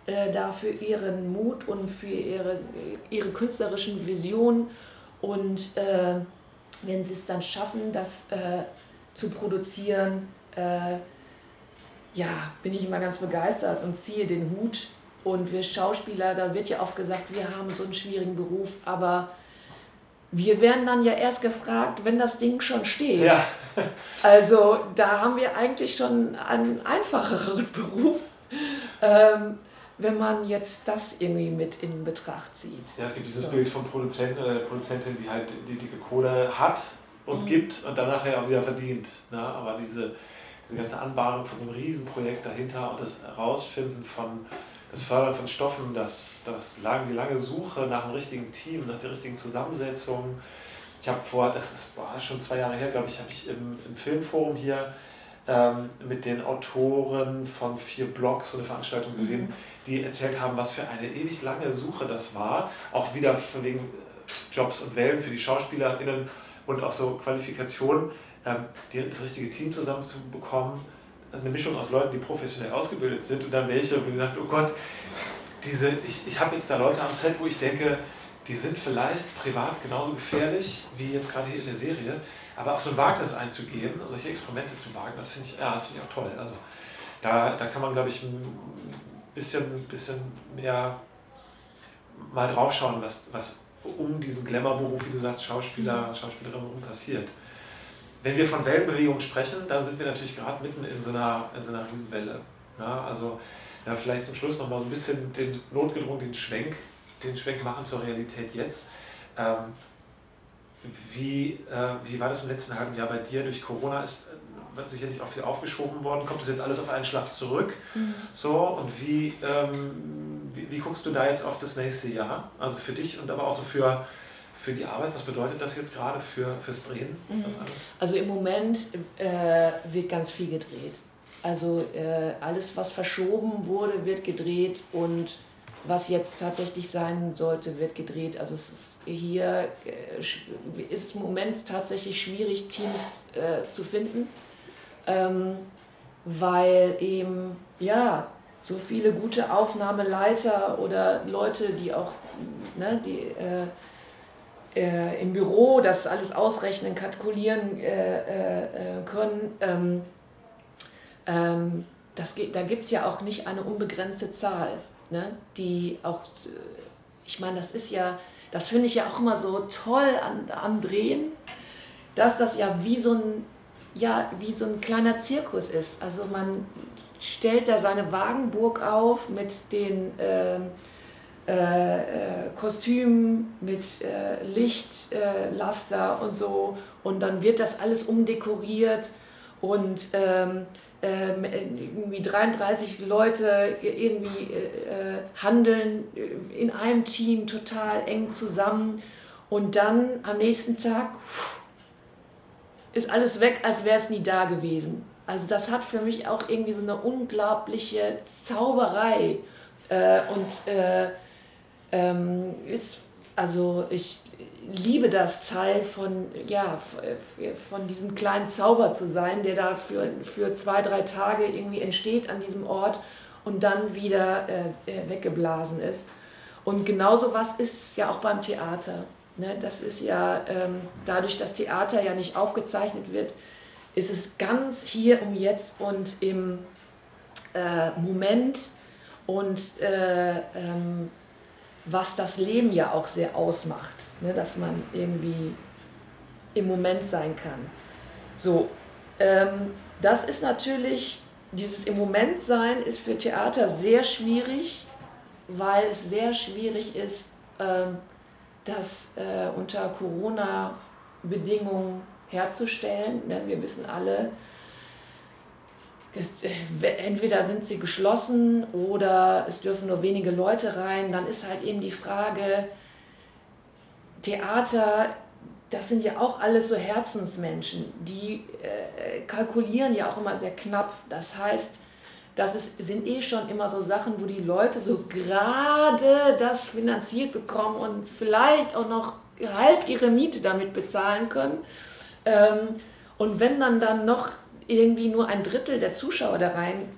äh, da für ihren Mut und für ihre, ihre künstlerischen Visionen. Und äh, wenn sie es dann schaffen, das äh, zu produzieren, äh, ja, bin ich immer ganz begeistert und ziehe den Hut. Und wir Schauspieler, da wird ja oft gesagt, wir haben so einen schwierigen Beruf, aber wir werden dann ja erst gefragt, wenn das Ding schon steht. Ja. Also da haben wir eigentlich schon einen einfacheren Beruf. Ähm, wenn man jetzt das irgendwie mit in Betracht zieht. Ja, es gibt dieses so. Bild vom Produzenten oder der Produzentin, die halt die dicke Kohle hat und mhm. gibt und dann nachher auch wieder verdient. Ne? Aber diese, diese ganze Anbahnung von so einem Riesenprojekt dahinter und das Herausfinden von das Fördern von Stoffen, das, das lang, die lange Suche nach einem richtigen Team, nach der richtigen Zusammensetzung. Ich habe vor, das ist boah, schon zwei Jahre her, glaube ich, habe ich im, im Filmforum hier ähm, mit den Autoren von vier Blogs so eine Veranstaltung gesehen, mhm. Die erzählt haben, was für eine ewig lange Suche das war. Auch wieder von wegen äh, Jobs und Wellen für die SchauspielerInnen und auch so Qualifikationen, ähm, das richtige Team zusammenzubekommen. Also eine Mischung aus Leuten, die professionell ausgebildet sind und dann welche, wo sie sagt, oh Gott, diese, ich, ich habe jetzt da Leute am Set, wo ich denke, die sind vielleicht privat genauso gefährlich wie jetzt gerade hier in der Serie, aber auch so ein Wagnis einzugehen, solche Experimente zu wagen, das finde ich, ja, find ich auch toll. Also da, da kann man, glaube ich, bisschen, bisschen mehr mal draufschauen, was, was um diesen Glamour-Beruf, wie du sagst, Schauspieler, mhm. Schauspielerin herum passiert. Wenn wir von Wellenbewegung sprechen, dann sind wir natürlich gerade mitten in so einer, in so einer Riesenwelle. Ja, also ja, vielleicht zum Schluss nochmal so ein bisschen den notgedrungen den Schwenk, den Schwenk machen zur Realität jetzt. Ähm, wie, äh, wie war das im letzten halben Jahr bei dir? Durch Corona ist äh, sicherlich auch viel aufgeschoben worden. Kommt das jetzt alles auf einen Schlag zurück? Mhm. So, und wie, ähm, wie, wie, guckst du da jetzt auf das nächste Jahr? Also für dich und aber auch so für, für die Arbeit. Was bedeutet das jetzt gerade für, fürs Drehen? Mhm. Also im Moment äh, wird ganz viel gedreht. Also äh, alles, was verschoben wurde, wird gedreht und was jetzt tatsächlich sein sollte, wird gedreht. Also es ist hier äh, ist im Moment tatsächlich schwierig, Teams äh, zu finden. Ähm, weil eben, ja, so viele gute Aufnahmeleiter oder Leute, die auch ne, die, äh, äh, im Büro das alles ausrechnen, kalkulieren äh, äh, äh können. Ähm, ähm, das, da gibt es ja auch nicht eine unbegrenzte Zahl, ne, die auch, ich meine, das ist ja, das finde ich ja auch immer so toll an, am Drehen, dass das ja wie so ein ja, wie so ein kleiner Zirkus ist. Also man stellt da seine Wagenburg auf mit den äh, äh, äh, Kostümen, mit äh, Lichtlaster und so. Und dann wird das alles umdekoriert und ähm, ähm irgendwie 33 Leute irgendwie äh, handeln in einem Team total eng zusammen. Und dann am nächsten Tag ist alles weg, als wäre es nie da gewesen. Also das hat für mich auch irgendwie so eine unglaubliche Zauberei äh, und äh, ähm, ist, also ich liebe das Teil von, ja, von diesem kleinen Zauber zu sein, der da für, für zwei, drei Tage irgendwie entsteht an diesem Ort und dann wieder äh, äh weggeblasen ist. Und genauso was ist ja auch beim Theater. Ne? Das ist ja ähm, dadurch, dass Theater ja nicht aufgezeichnet wird, ist es ganz hier um jetzt und im äh, Moment und äh, ähm, was das Leben ja auch sehr ausmacht, ne? dass man irgendwie im Moment sein kann. So, ähm, das ist natürlich, dieses im Moment sein ist für Theater sehr schwierig, weil es sehr schwierig ist, ähm, das äh, unter Corona-Bedingungen herzustellen. Ne? Wir wissen alle, äh, entweder sind sie geschlossen oder es dürfen nur wenige Leute rein. Dann ist halt eben die Frage, Theater, das sind ja auch alles so Herzensmenschen, die äh, kalkulieren ja auch immer sehr knapp. Das heißt, das ist, sind eh schon immer so Sachen, wo die Leute so gerade das finanziert bekommen und vielleicht auch noch halb ihre Miete damit bezahlen können. Ähm, und wenn dann dann noch irgendwie nur ein Drittel der Zuschauer da rein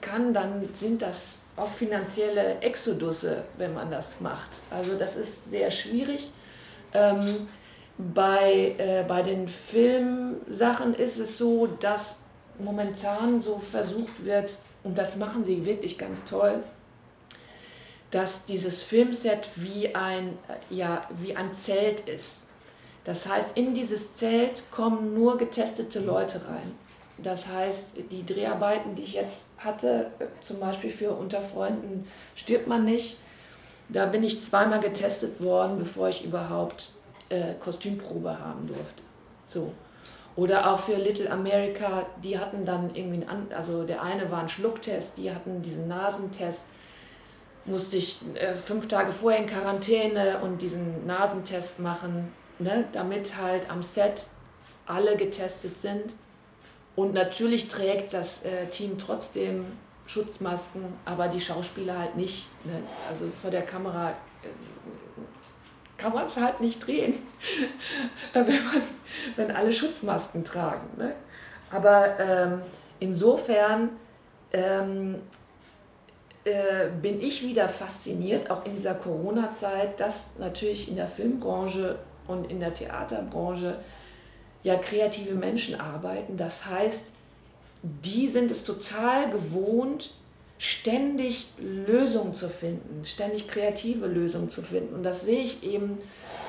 kann, dann sind das auch finanzielle Exodusse, wenn man das macht. Also das ist sehr schwierig. Ähm, bei, äh, bei den Filmsachen ist es so, dass momentan so versucht wird, und das machen sie wirklich ganz toll, dass dieses Filmset wie ein, ja, wie ein Zelt ist. Das heißt, in dieses Zelt kommen nur getestete Leute rein. Das heißt, die Dreharbeiten, die ich jetzt hatte, zum Beispiel für Unter Freunden stirbt man nicht, da bin ich zweimal getestet worden, bevor ich überhaupt äh, Kostümprobe haben durfte. So. Oder auch für Little America, die hatten dann irgendwie, einen, also der eine war ein Schlucktest, die hatten diesen Nasentest. Musste ich äh, fünf Tage vorher in Quarantäne und diesen Nasentest machen, ne, damit halt am Set alle getestet sind. Und natürlich trägt das äh, Team trotzdem Schutzmasken, aber die Schauspieler halt nicht. Ne? Also vor der Kamera äh, kann man es halt nicht drehen, wenn, man, wenn alle Schutzmasken tragen. Ne? Aber ähm, insofern ähm, äh, bin ich wieder fasziniert, auch in dieser Corona-Zeit, dass natürlich in der Filmbranche und in der Theaterbranche ja kreative Menschen arbeiten. Das heißt, die sind es total gewohnt, ständig Lösungen zu finden, ständig kreative Lösungen zu finden. Und das sehe ich eben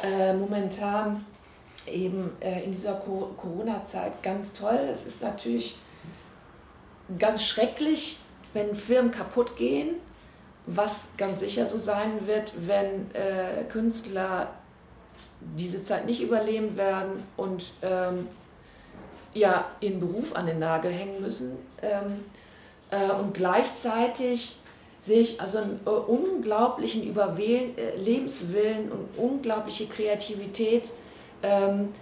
äh, momentan eben äh, in dieser Co Corona-Zeit ganz toll. Es ist natürlich ganz schrecklich, wenn Firmen kaputt gehen, was ganz sicher so sein wird, wenn äh, Künstler diese Zeit nicht überleben werden und ähm, ja, ihren Beruf an den Nagel hängen müssen. Ähm, äh, und gleichzeitig sehe ich also einen äh, unglaublichen Überwählen, äh, Lebenswillen und unglaubliche Kreativität, ähm,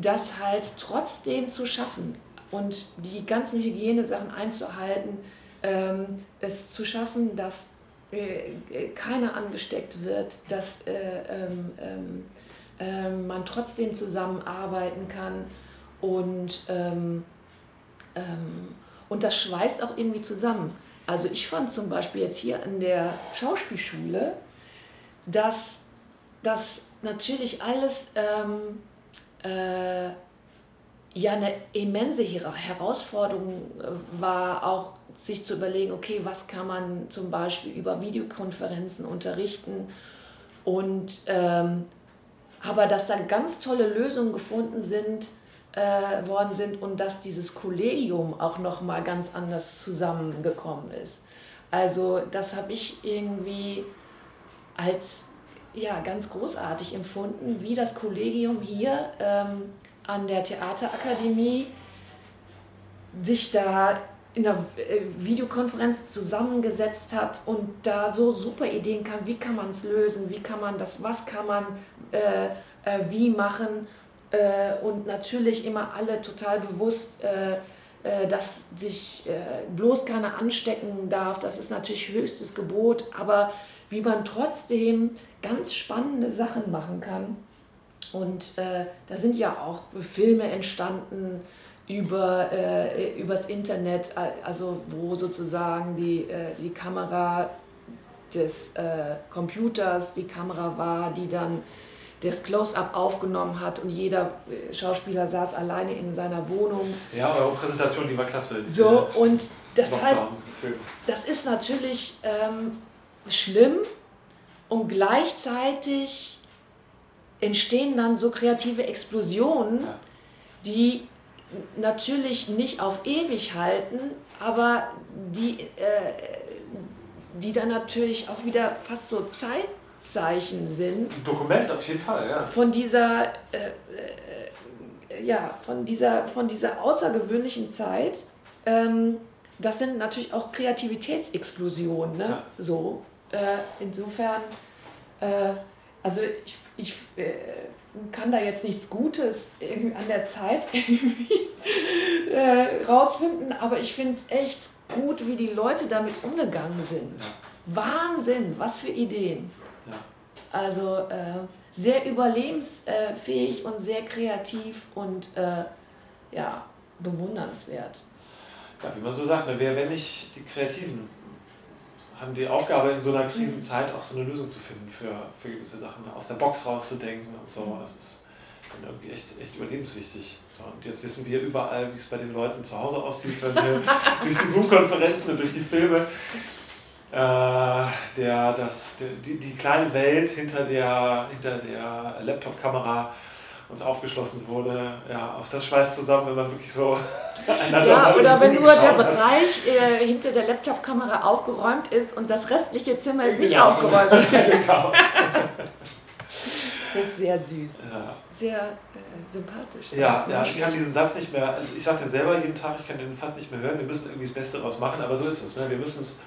das halt trotzdem zu schaffen und die ganzen Hygienesachen einzuhalten, ähm, es zu schaffen, dass keiner angesteckt wird, dass ähm, man trotzdem zusammenarbeiten kann und und das schweißt auch irgendwie zusammen. Also ich fand zum Beispiel jetzt hier an der Schauspielschule, dass das natürlich alles ähm, äh, ja eine immense Herausforderung äh, war, auch sich zu überlegen, okay, was kann man zum Beispiel über Videokonferenzen unterrichten und ähm, aber dass da ganz tolle Lösungen gefunden sind, äh, worden sind und dass dieses Kollegium auch noch mal ganz anders zusammengekommen ist. Also das habe ich irgendwie als ja, ganz großartig empfunden, wie das Kollegium hier ähm, an der Theaterakademie sich da in der äh, Videokonferenz zusammengesetzt hat und da so super Ideen kam, wie kann man es lösen, wie kann man das, was kann man äh, äh, wie machen und natürlich immer alle total bewusst, äh, äh, dass sich bloß keiner anstecken darf, das ist natürlich höchstes Gebot, aber wie man trotzdem ganz spannende Sachen machen kann. Und da sind ja auch Filme entstanden, über äh, übers Internet, also wo sozusagen die, äh, die Kamera des äh, Computers die Kamera war, die dann das Close-up aufgenommen hat und jeder äh, Schauspieler saß alleine in seiner Wohnung. Ja, eure Präsentation, die war klasse. So, und das heißt, das ist natürlich ähm, schlimm und gleichzeitig entstehen dann so kreative Explosionen, ja. die natürlich nicht auf ewig halten, aber die, äh, die dann natürlich auch wieder fast so Zeitzeichen sind. Ein Dokument auf jeden Fall, ja. Von dieser, äh, äh, ja, von dieser, von dieser außergewöhnlichen Zeit. Ähm, das sind natürlich auch Kreativitätsexplosionen, ne? Ja. So. Äh, insofern, äh, also ich, ich äh, kann da jetzt nichts Gutes an der Zeit äh, rausfinden, aber ich finde es echt gut, wie die Leute damit umgegangen sind. Wahnsinn, was für Ideen. Also äh, sehr überlebensfähig und sehr kreativ und äh, ja, bewundernswert. Ja, wie man so sagt, ne, wer, wenn nicht die Kreativen, haben die Aufgabe in so einer Krisenzeit auch so eine Lösung zu finden für, für gewisse Sachen, aus der Box rauszudenken und so. Das ist dann irgendwie echt, echt überlebenswichtig. So, und jetzt wissen wir überall, wie es bei den Leuten zu Hause aussieht, wenn wir durch die Zoom-Konferenzen und durch die Filme der, das, die, die kleine Welt hinter der, hinter der Laptop-Kamera uns aufgeschlossen wurde. Ja, auch das schweißt zusammen, wenn man wirklich so einander Ja, oder wenn nur der Bereich äh, hinter der Laptop-Kamera aufgeräumt ist und das restliche Zimmer ist nicht genau. aufgeräumt. Das ist sehr süß. Ja. Sehr äh, sympathisch. Ja, ja, ich kann diesen Satz nicht mehr, also ich sage den selber jeden Tag, ich kann den fast nicht mehr hören, wir müssen irgendwie das Beste daraus machen, aber so ist es. Ne? Wir müssen es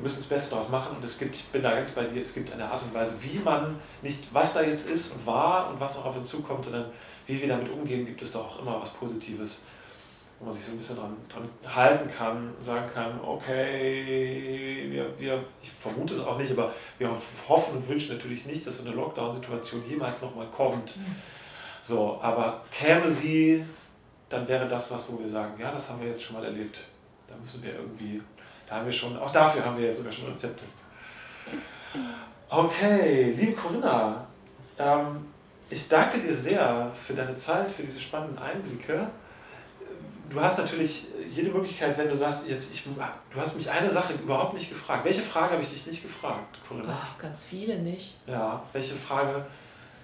wir müssen das Beste daraus machen und es gibt, ich bin da ganz bei dir, es gibt eine Art und Weise, wie man, nicht was da jetzt ist und war und was noch auf uns zukommt, sondern wie wir damit umgehen, gibt es doch auch immer was Positives, wo man sich so ein bisschen dran, dran halten kann, sagen kann, okay, wir, wir, ich vermute es auch nicht, aber wir hoffen und wünschen natürlich nicht, dass so eine Lockdown-Situation jemals nochmal kommt. Mhm. So, aber käme sie, dann wäre das was, wo wir sagen, ja, das haben wir jetzt schon mal erlebt. Da müssen wir irgendwie da haben wir schon, auch dafür haben wir jetzt sogar schon Rezepte. Okay, liebe Corinna, ähm, ich danke dir sehr für deine Zeit, für diese spannenden Einblicke. Du hast natürlich jede Möglichkeit, wenn du sagst, jetzt ich, du hast mich eine Sache überhaupt nicht gefragt. Welche Frage habe ich dich nicht gefragt, Corinna? Ach, ganz viele nicht. Ja, welche Frage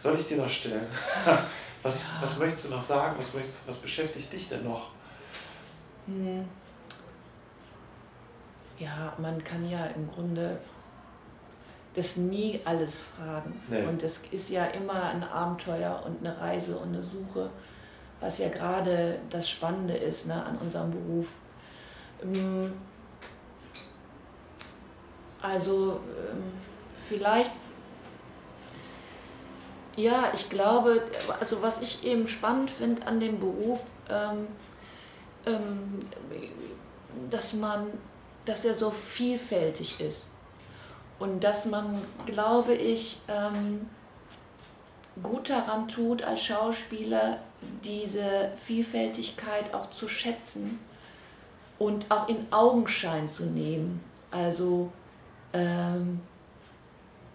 soll ich dir noch stellen? Was, ja. was möchtest du noch sagen? Was, möchtest, was beschäftigt dich denn noch? Hm ja, man kann ja im Grunde das nie alles fragen. Nee. Und es ist ja immer ein Abenteuer und eine Reise und eine Suche, was ja gerade das Spannende ist ne, an unserem Beruf. Ähm, also ähm, vielleicht, ja, ich glaube, also was ich eben spannend finde an dem Beruf, ähm, ähm, dass man dass er so vielfältig ist und dass man, glaube ich, ähm, gut daran tut, als Schauspieler diese Vielfältigkeit auch zu schätzen und auch in Augenschein zu nehmen. Also ähm,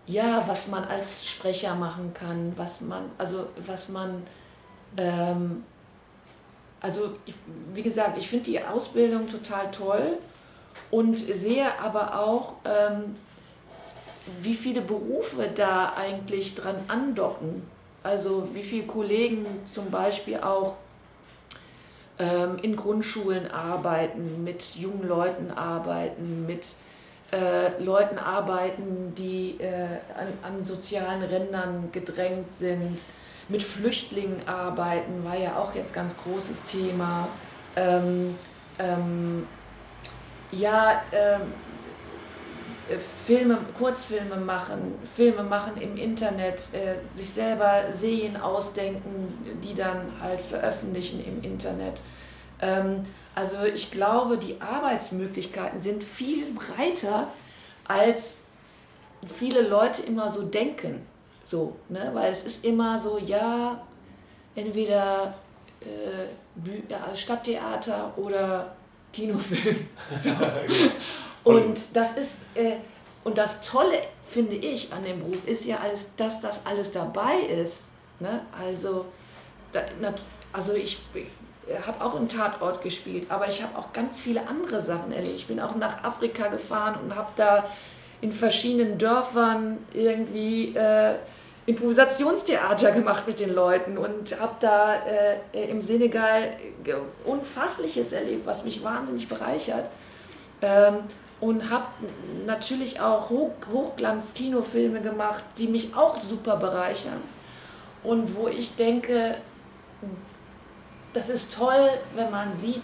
ja, was man als Sprecher machen kann, was man, also was man, ähm, also ich, wie gesagt, ich finde die Ausbildung total toll und sehe aber auch, ähm, wie viele Berufe da eigentlich dran andocken. Also wie viele Kollegen zum Beispiel auch ähm, in Grundschulen arbeiten, mit jungen Leuten arbeiten, mit äh, Leuten arbeiten, die äh, an, an, sozialen Rändern gedrängt sind, mit Flüchtlingen arbeiten, war ja auch jetzt ganz großes Thema. Ähm, ähm, ja, ähm, Filme, Kurzfilme machen, Filme machen im Internet, äh, sich selber Serien ausdenken, die dann halt veröffentlichen im Internet. Ähm, also ich glaube, die Arbeitsmöglichkeiten sind viel breiter, als viele Leute immer so denken. So, ne? Weil es ist immer so, ja, entweder äh, Stadttheater oder Kinofilm. So. Und das ist, äh, und das Tolle, finde ich, an dem Beruf ist ja alles, dass das alles dabei ist. Ne? Also, da, also ich habe auch im Tatort gespielt, aber ich habe auch ganz viele andere Sachen erlebt. Ich bin auch nach Afrika gefahren und habe da in verschiedenen Dörfern irgendwie äh, Improvisationstheater gemacht mit den Leuten und habe da äh, im Senegal Unfassliches erlebt, was mich wahnsinnig bereichert. Ähm, und habe natürlich auch Hoch Hochglanz-Kinofilme gemacht, die mich auch super bereichern. Und wo ich denke, das ist toll, wenn man sieht,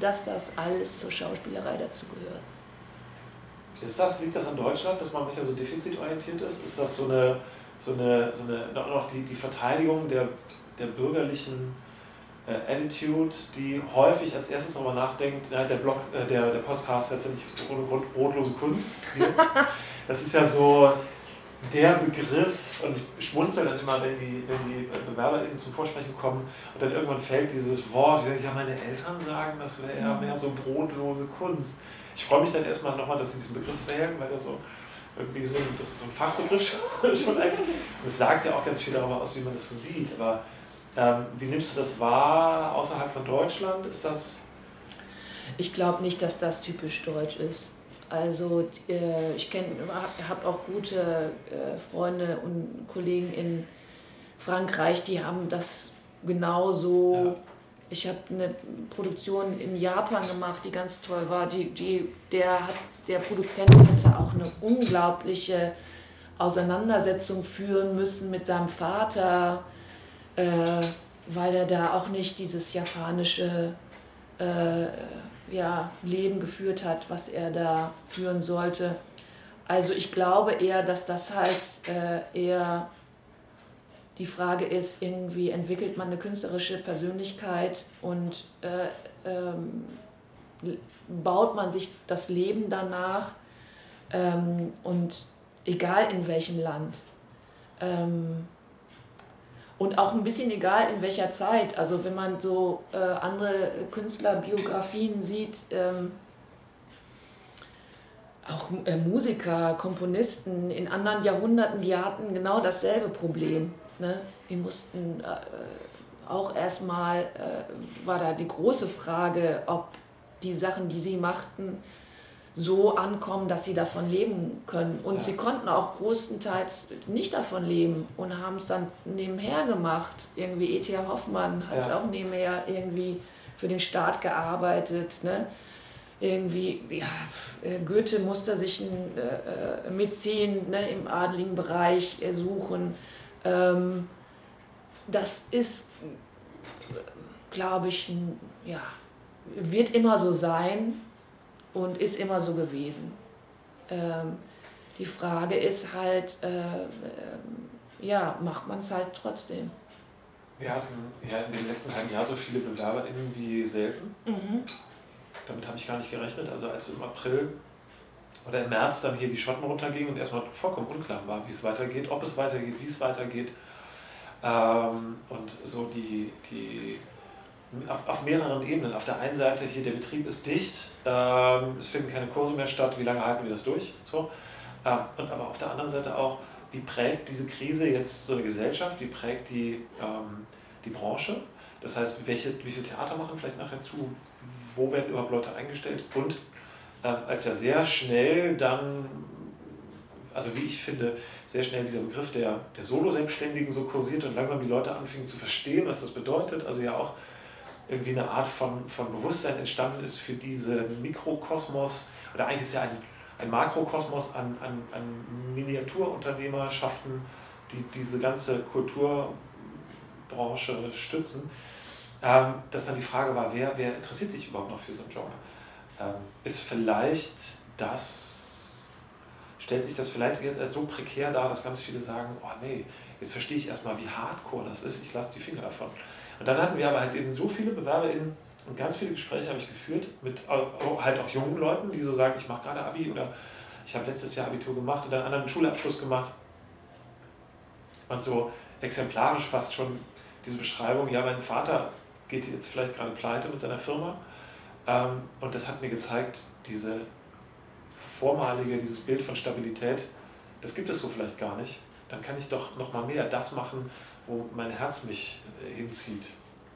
dass das alles zur Schauspielerei dazugehört. Ist das, liegt das an Deutschland, dass man manchmal so defizitorientiert ist? Ist das so eine, so eine, so eine noch die, die Verteidigung der, der bürgerlichen äh, Attitude, die häufig als erstes darüber nachdenkt, ja, der Blog, äh, der, der Podcast heißt ja nicht ohne Grund brotlose Kunst. das ist ja so, der Begriff, und ich schmunzel dann immer, wenn die, wenn die BewerberInnen zum Vorsprechen kommen und dann irgendwann fällt dieses Wort, ich denke, ja, meine Eltern sagen, das wäre ja mehr so brotlose Kunst. Ich freue mich dann erstmal nochmal, dass sie diesen Begriff wählen, weil der so irgendwie so, das ist so ein Fachbegriff schon eigentlich. Es sagt ja auch ganz viel darüber aus, wie man das so sieht. Aber ähm, wie nimmst du das wahr außerhalb von Deutschland? Ist das. Ich glaube nicht, dass das typisch deutsch ist. Also äh, ich habe auch gute äh, Freunde und Kollegen in Frankreich, die haben das genauso. Ja. Ich habe eine Produktion in Japan gemacht, die ganz toll war. Die, die, der, hat, der Produzent hatte auch eine unglaubliche Auseinandersetzung führen müssen mit seinem Vater, äh, weil er da auch nicht dieses japanische äh, ja, Leben geführt hat, was er da führen sollte. Also ich glaube eher, dass das halt äh, eher die Frage ist, irgendwie entwickelt man eine künstlerische Persönlichkeit und äh, ähm, baut man sich das Leben danach ähm, und egal in welchem Land. Ähm, und auch ein bisschen egal in welcher Zeit. Also wenn man so äh, andere Künstlerbiografien sieht, ähm, auch äh, Musiker, Komponisten in anderen Jahrhunderten, die hatten genau dasselbe Problem. Ne? Die mussten äh, auch erstmal, äh, war da die große Frage, ob die Sachen, die sie machten, so ankommen, dass sie davon leben können. Und ja. sie konnten auch größtenteils nicht davon leben und haben es dann nebenher gemacht. Irgendwie E.T.A. Hoffmann hat ja. auch nebenher irgendwie für den Staat gearbeitet. Ne? Irgendwie, ja, äh, Goethe musste sich ein äh, äh, Mäzen ne, im adligen Bereich suchen. Ähm, das ist, glaube ich, ein, ja, wird immer so sein und ist immer so gewesen. Ähm, die Frage ist halt, äh, äh, ja, macht man es halt trotzdem. Wir hatten ja in dem letzten halben Jahr so viele BewerberInnen wie selten. Mhm. Damit habe ich gar nicht gerechnet. Also als im April oder im März dann hier die Schotten runtergingen und erstmal vollkommen unklar war, wie es weitergeht, ob es weitergeht, wie es weitergeht. Ähm, und so die, die auf, auf, mehreren Ebenen. Auf der einen Seite hier, der Betrieb ist dicht, ähm, es finden keine Kurse mehr statt, wie lange halten wir das durch? So. Ähm, und aber auf der anderen Seite auch, wie prägt diese Krise jetzt so eine Gesellschaft, wie prägt die, ähm, die Branche? Das heißt, welche, wie viele Theater machen vielleicht nachher zu, wo werden überhaupt Leute eingestellt? Und äh, als ja sehr schnell dann, also wie ich finde, sehr schnell dieser Begriff der, der Solo-Selbstständigen so kursierte und langsam die Leute anfingen zu verstehen, was das bedeutet. Also ja auch irgendwie eine Art von, von Bewusstsein entstanden ist für diese Mikrokosmos, oder eigentlich ist ja ein, ein Makrokosmos an, an, an Miniaturunternehmerschaften, die diese ganze Kulturbranche stützen, ähm, dass dann die Frage war, wer, wer interessiert sich überhaupt noch für so einen Job? Ähm, ist vielleicht das, stellt sich das vielleicht jetzt als so prekär dar, dass ganz viele sagen, oh nee, jetzt verstehe ich erstmal, wie hardcore das ist, ich lasse die Finger davon. Und dann hatten wir aber halt eben so viele BewerberInnen und ganz viele Gespräche habe ich geführt mit halt auch jungen Leuten, die so sagen, ich mache gerade Abi oder ich habe letztes Jahr Abitur gemacht dann einen anderen Schulabschluss gemacht. Und so exemplarisch fast schon diese Beschreibung, ja, mein Vater geht jetzt vielleicht gerade pleite mit seiner Firma. Ähm, und das hat mir gezeigt, diese vormalige, dieses Bild von Stabilität, das gibt es so vielleicht gar nicht. Dann kann ich doch noch mal mehr das machen, wo mein Herz mich äh, hinzieht.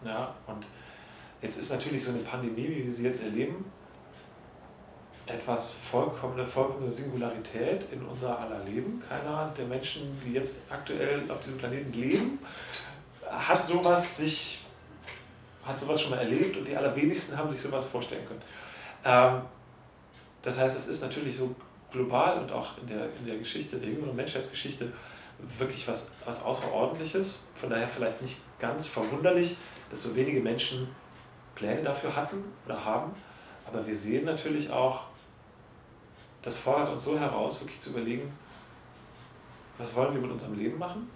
Ja? Und jetzt ist natürlich so eine Pandemie, wie wir sie jetzt erleben, etwas vollkommene, vollkommene Singularität in unser aller Leben. Keiner der Menschen, die jetzt aktuell auf diesem Planeten leben, hat sowas sich hat sowas schon mal erlebt und die allerwenigsten haben sich sowas vorstellen können. Ähm, das heißt, es ist natürlich so global und auch in der, in der Geschichte, der jüngeren Menschheitsgeschichte, wirklich was, was Außerordentliches. Von daher vielleicht nicht ganz verwunderlich, dass so wenige Menschen Pläne dafür hatten oder haben. Aber wir sehen natürlich auch, das fordert uns so heraus, wirklich zu überlegen, was wollen wir mit unserem Leben machen?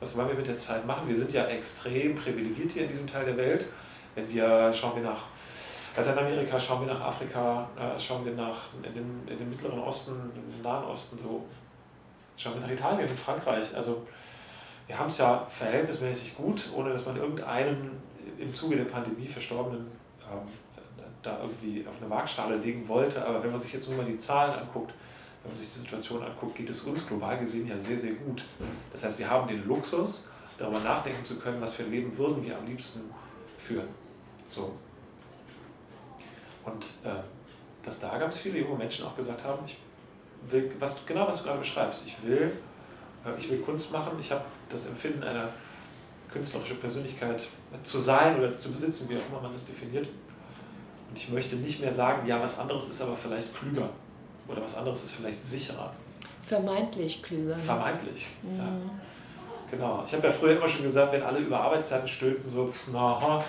Was wollen wir mit der Zeit machen? Wir sind ja extrem privilegiert hier in diesem Teil der Welt. Wenn wir schauen wir nach Lateinamerika, schauen wir nach Afrika, äh, schauen wir nach in den, in den Mittleren Osten, in den Nahen Osten, so Schauen wir nach Italien und Frankreich. Also wir haben es ja verhältnismäßig gut, ohne dass man irgendeinen im Zuge der Pandemie Verstorbenen ähm, da irgendwie auf eine Waagschale legen wollte. Aber wenn man sich jetzt nur mal die Zahlen anguckt, wenn man sich die Situation anguckt, geht es uns global gesehen ja sehr, sehr gut. Das heißt, wir haben den Luxus, darüber nachdenken zu können, was für ein Leben würden wir am liebsten führen. So. Und äh, dass da ganz viele junge Menschen auch gesagt haben, ich will, was, genau was du gerade beschreibst. Ich will, äh, ich will Kunst machen, ich habe das Empfinden einer künstlerischen Persönlichkeit zu sein oder zu besitzen, wie auch immer man das definiert. Und ich möchte nicht mehr sagen, ja, was anderes ist aber vielleicht klüger oder was anderes ist vielleicht sicherer. Vermeintlich klüger. Vermeintlich, mhm. ja. Genau. Ich habe ja früher immer schon gesagt, wenn alle über Arbeitszeiten stülpen, so, na,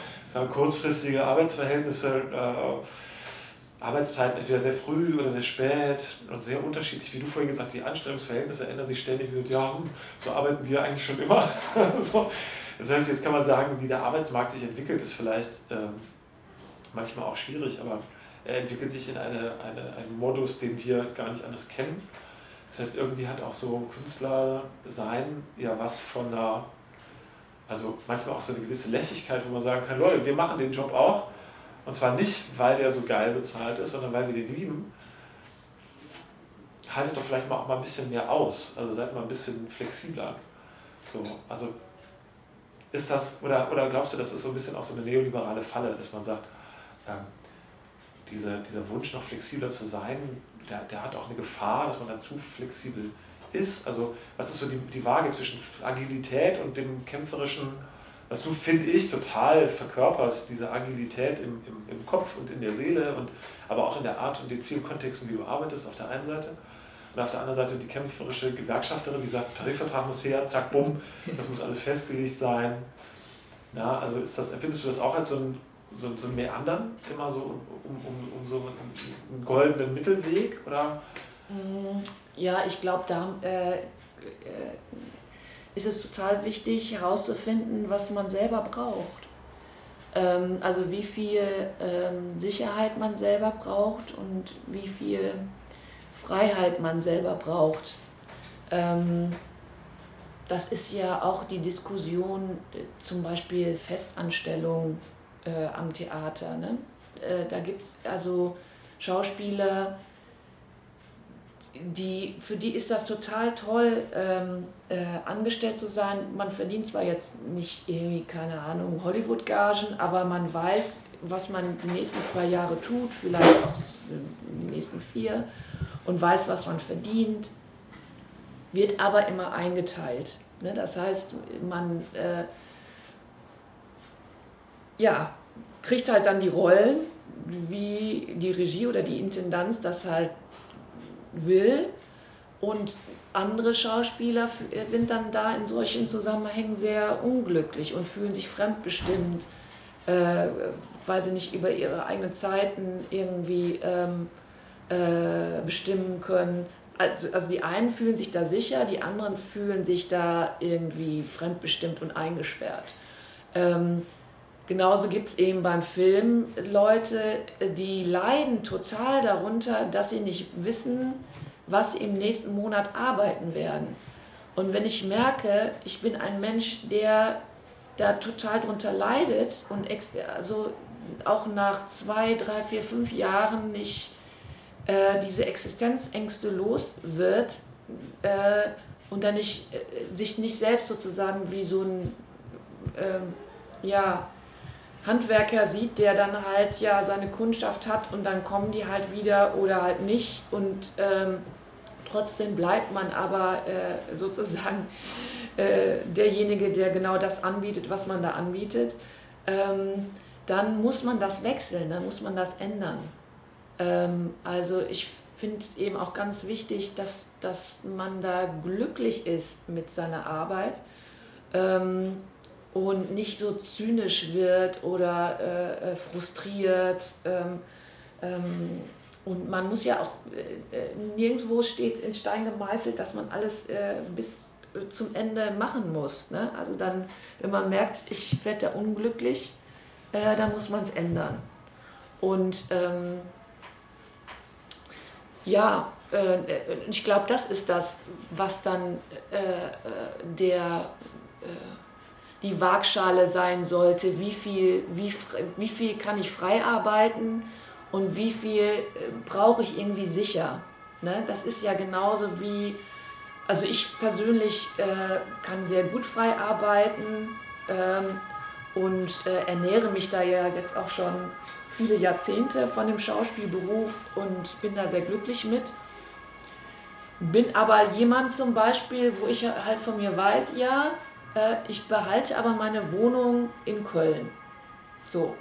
kurzfristige Arbeitsverhältnisse, äh, Arbeitszeiten entweder sehr früh oder sehr spät und sehr unterschiedlich. Wie du vorhin gesagt hast, die Anstellungsverhältnisse ändern sich ständig. Und ja, so arbeiten wir eigentlich schon immer. so. Das heißt, jetzt kann man sagen, wie der Arbeitsmarkt sich entwickelt, ist vielleicht ähm, manchmal auch schwierig, aber er entwickelt sich in eine, eine, einen Modus, den wir gar nicht anders kennen. Das heißt, irgendwie hat auch so Künstler sein ja was von einer, also manchmal auch so eine gewisse Lässigkeit, wo man sagen kann, Leute, wir machen den Job auch, und zwar nicht, weil der so geil bezahlt ist, sondern weil wir den lieben. Haltet doch vielleicht mal auch mal ein bisschen mehr aus. Also seid mal ein bisschen flexibler. So, also ist das, oder, oder glaubst du, das ist so ein bisschen auch so eine neoliberale Falle, dass man sagt, ähm, diese, dieser Wunsch noch flexibler zu sein, der, der hat auch eine Gefahr, dass man dann zu flexibel ist. Also was ist so die, die Waage zwischen Agilität und dem kämpferischen was du, finde ich, total verkörperst, diese Agilität im, im, im Kopf und in der Seele, und, aber auch in der Art und in vielen Kontexten, wie du arbeitest, auf der einen Seite. Und auf der anderen Seite die kämpferische Gewerkschafterin, die sagt, Tarifvertrag muss her, zack, bumm, das muss alles festgelegt sein. Ja, also ist das, empfindest du das auch als so ein, so, so ein Meandern, immer so um, um, um so einen, einen goldenen Mittelweg? Oder? Mm, ja, ich glaube, da äh, äh ist es total wichtig herauszufinden, was man selber braucht. Ähm, also wie viel ähm, Sicherheit man selber braucht und wie viel Freiheit man selber braucht. Ähm, das ist ja auch die Diskussion, äh, zum Beispiel Festanstellung äh, am Theater. Ne? Äh, da gibt es also Schauspieler, die, für die ist das total toll, ähm, äh, angestellt zu sein. Man verdient zwar jetzt nicht irgendwie, keine Ahnung, Hollywood-Gagen, aber man weiß, was man die nächsten zwei Jahre tut, vielleicht auch die nächsten vier, und weiß, was man verdient, wird aber immer eingeteilt. Ne? Das heißt, man äh, ja, kriegt halt dann die Rollen, wie die Regie oder die Intendanz das halt will. Und andere Schauspieler sind dann da in solchen Zusammenhängen sehr unglücklich und fühlen sich fremdbestimmt, äh, weil sie nicht über ihre eigenen Zeiten irgendwie ähm, äh, bestimmen können. Also, also die einen fühlen sich da sicher, die anderen fühlen sich da irgendwie fremdbestimmt und eingesperrt. Ähm, Genauso gibt es eben beim Film Leute, die leiden total darunter, dass sie nicht wissen, was sie im nächsten Monat arbeiten werden. Und wenn ich merke, ich bin ein Mensch, der da total drunter leidet und also auch nach zwei, drei, vier, fünf Jahren nicht äh, diese Existenzängste los wird äh, und dann nicht, äh, sich nicht selbst sozusagen wie so ein, ähm, ja, Handwerker sieht, der dann halt ja seine Kundschaft hat und dann kommen die halt wieder oder halt nicht und ähm, trotzdem bleibt man aber äh, sozusagen äh, derjenige, der genau das anbietet, was man da anbietet, ähm, dann muss man das wechseln, dann muss man das ändern. Ähm, also ich finde es eben auch ganz wichtig, dass, dass man da glücklich ist mit seiner Arbeit. Ähm, und nicht so zynisch wird oder äh, äh, frustriert. Ähm, ähm, und man muss ja auch, äh, äh nirgendwo steht in Stein gemeißelt, dass man alles äh, bis äh, zum Ende machen muss. Ne? Also dann, wenn man merkt, ich werde da unglücklich, dann muss man es ändern. Und ähm, ja, ich glaube, das ist das, was dann der die Waagschale sein sollte, wie viel, wie, wie viel kann ich frei arbeiten und wie viel äh, brauche ich irgendwie sicher. Ne? Das ist ja genauso wie, also ich persönlich äh, kann sehr gut frei arbeiten ähm, und äh, ernähre mich da ja jetzt auch schon viele Jahrzehnte von dem Schauspielberuf und bin da sehr glücklich mit. Bin aber jemand zum Beispiel, wo ich halt von mir weiß, ja, äh, ich behalte aber meine Wohnung in Köln. So.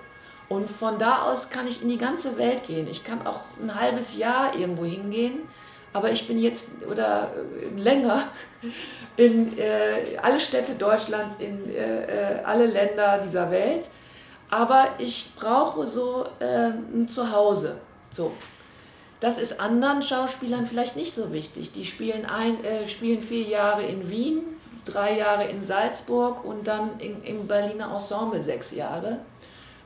Und von da aus kann ich in die ganze Welt gehen. Ich kann auch ein halbes Jahr irgendwo hingehen, aber ich bin jetzt oder äh, länger in äh, alle Städte Deutschlands, in äh, äh alle Länder dieser Welt. Aber ich brauche so äh, ein Zuhause. So. Das ist anderen Schauspielern vielleicht nicht so wichtig. Die spielen, ein, spielen vier Jahre in Wien, drei Jahre in Salzburg und dann in, im Berliner Ensemble sechs Jahre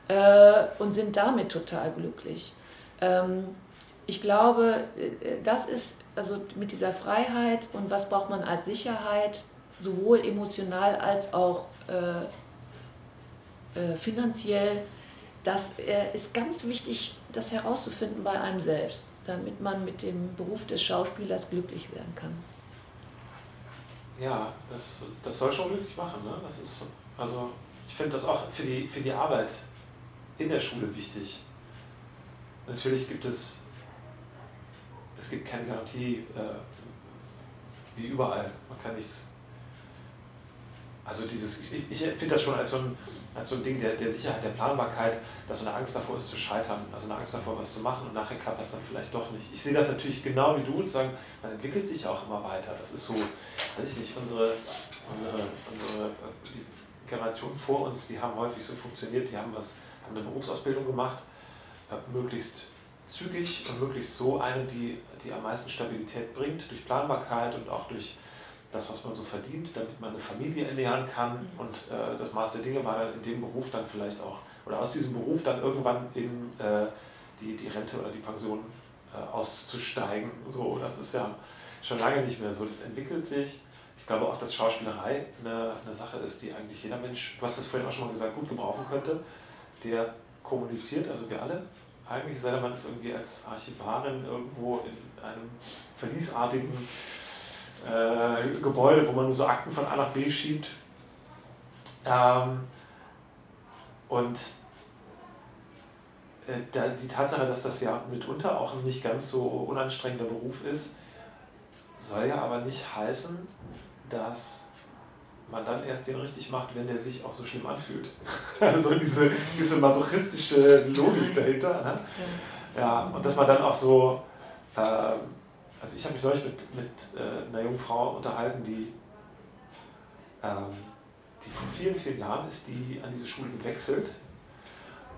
äh, und sind damit total glücklich. Ähm, ich glaube, äh, das ist also mit dieser Freiheit und was braucht man als Sicherheit, sowohl emotional als auch äh, äh, finanziell, das äh, ist ganz wichtig, das herauszufinden bei einem selbst, damit man mit dem Beruf des Schauspielers glücklich werden kann. Ja, das, das soll schon glücklich machen. Ne? Das ist, also ich finde das auch für die, für die Arbeit in der Schule wichtig. Natürlich gibt es, es gibt keine Garantie äh, wie überall. Man kann nichts. Also dieses, ich, ich finde das schon als so ein als so ein Ding der, der Sicherheit, der Planbarkeit, dass so eine Angst davor ist zu scheitern, also eine Angst davor, was zu machen und nachher klappt das dann vielleicht doch nicht. Ich sehe das natürlich genau wie du und sagen, man entwickelt sich auch immer weiter. Das ist so, weiß ich nicht, unsere, unsere, unsere die Generation vor uns, die haben häufig so funktioniert, die haben was, eine Berufsausbildung gemacht, möglichst zügig und möglichst so eine, die, die am meisten Stabilität bringt, durch Planbarkeit und auch durch das, was man so verdient, damit man eine Familie ernähren kann. Mhm. Und äh, das Maß der Dinge war dann in dem Beruf dann vielleicht auch, oder aus diesem Beruf dann irgendwann in äh, die, die Rente oder die Pension äh, auszusteigen. So, das ist ja schon lange nicht mehr so. Das entwickelt sich. Ich glaube auch, dass Schauspielerei eine, eine Sache ist, die eigentlich jeder Mensch, du hast es vorhin auch schon mal gesagt, gut gebrauchen könnte. Der kommuniziert, also wir alle. Eigentlich sei man ist irgendwie als Archivarin irgendwo in einem verliesartigen äh, Gebäude, wo man nur so Akten von A nach B schiebt. Ähm, und äh, die Tatsache, dass das ja mitunter auch ein nicht ganz so unanstrengender Beruf ist, soll ja aber nicht heißen, dass man dann erst den richtig macht, wenn der sich auch so schlimm anfühlt. also diese, diese masochistische Logik dahinter. Ne? Ja, und dass man dann auch so, äh, also ich habe mich neulich mit, mit äh, einer jungen Frau unterhalten, die, ähm, die vor vielen, vielen Jahren ist die an diese Schule gewechselt,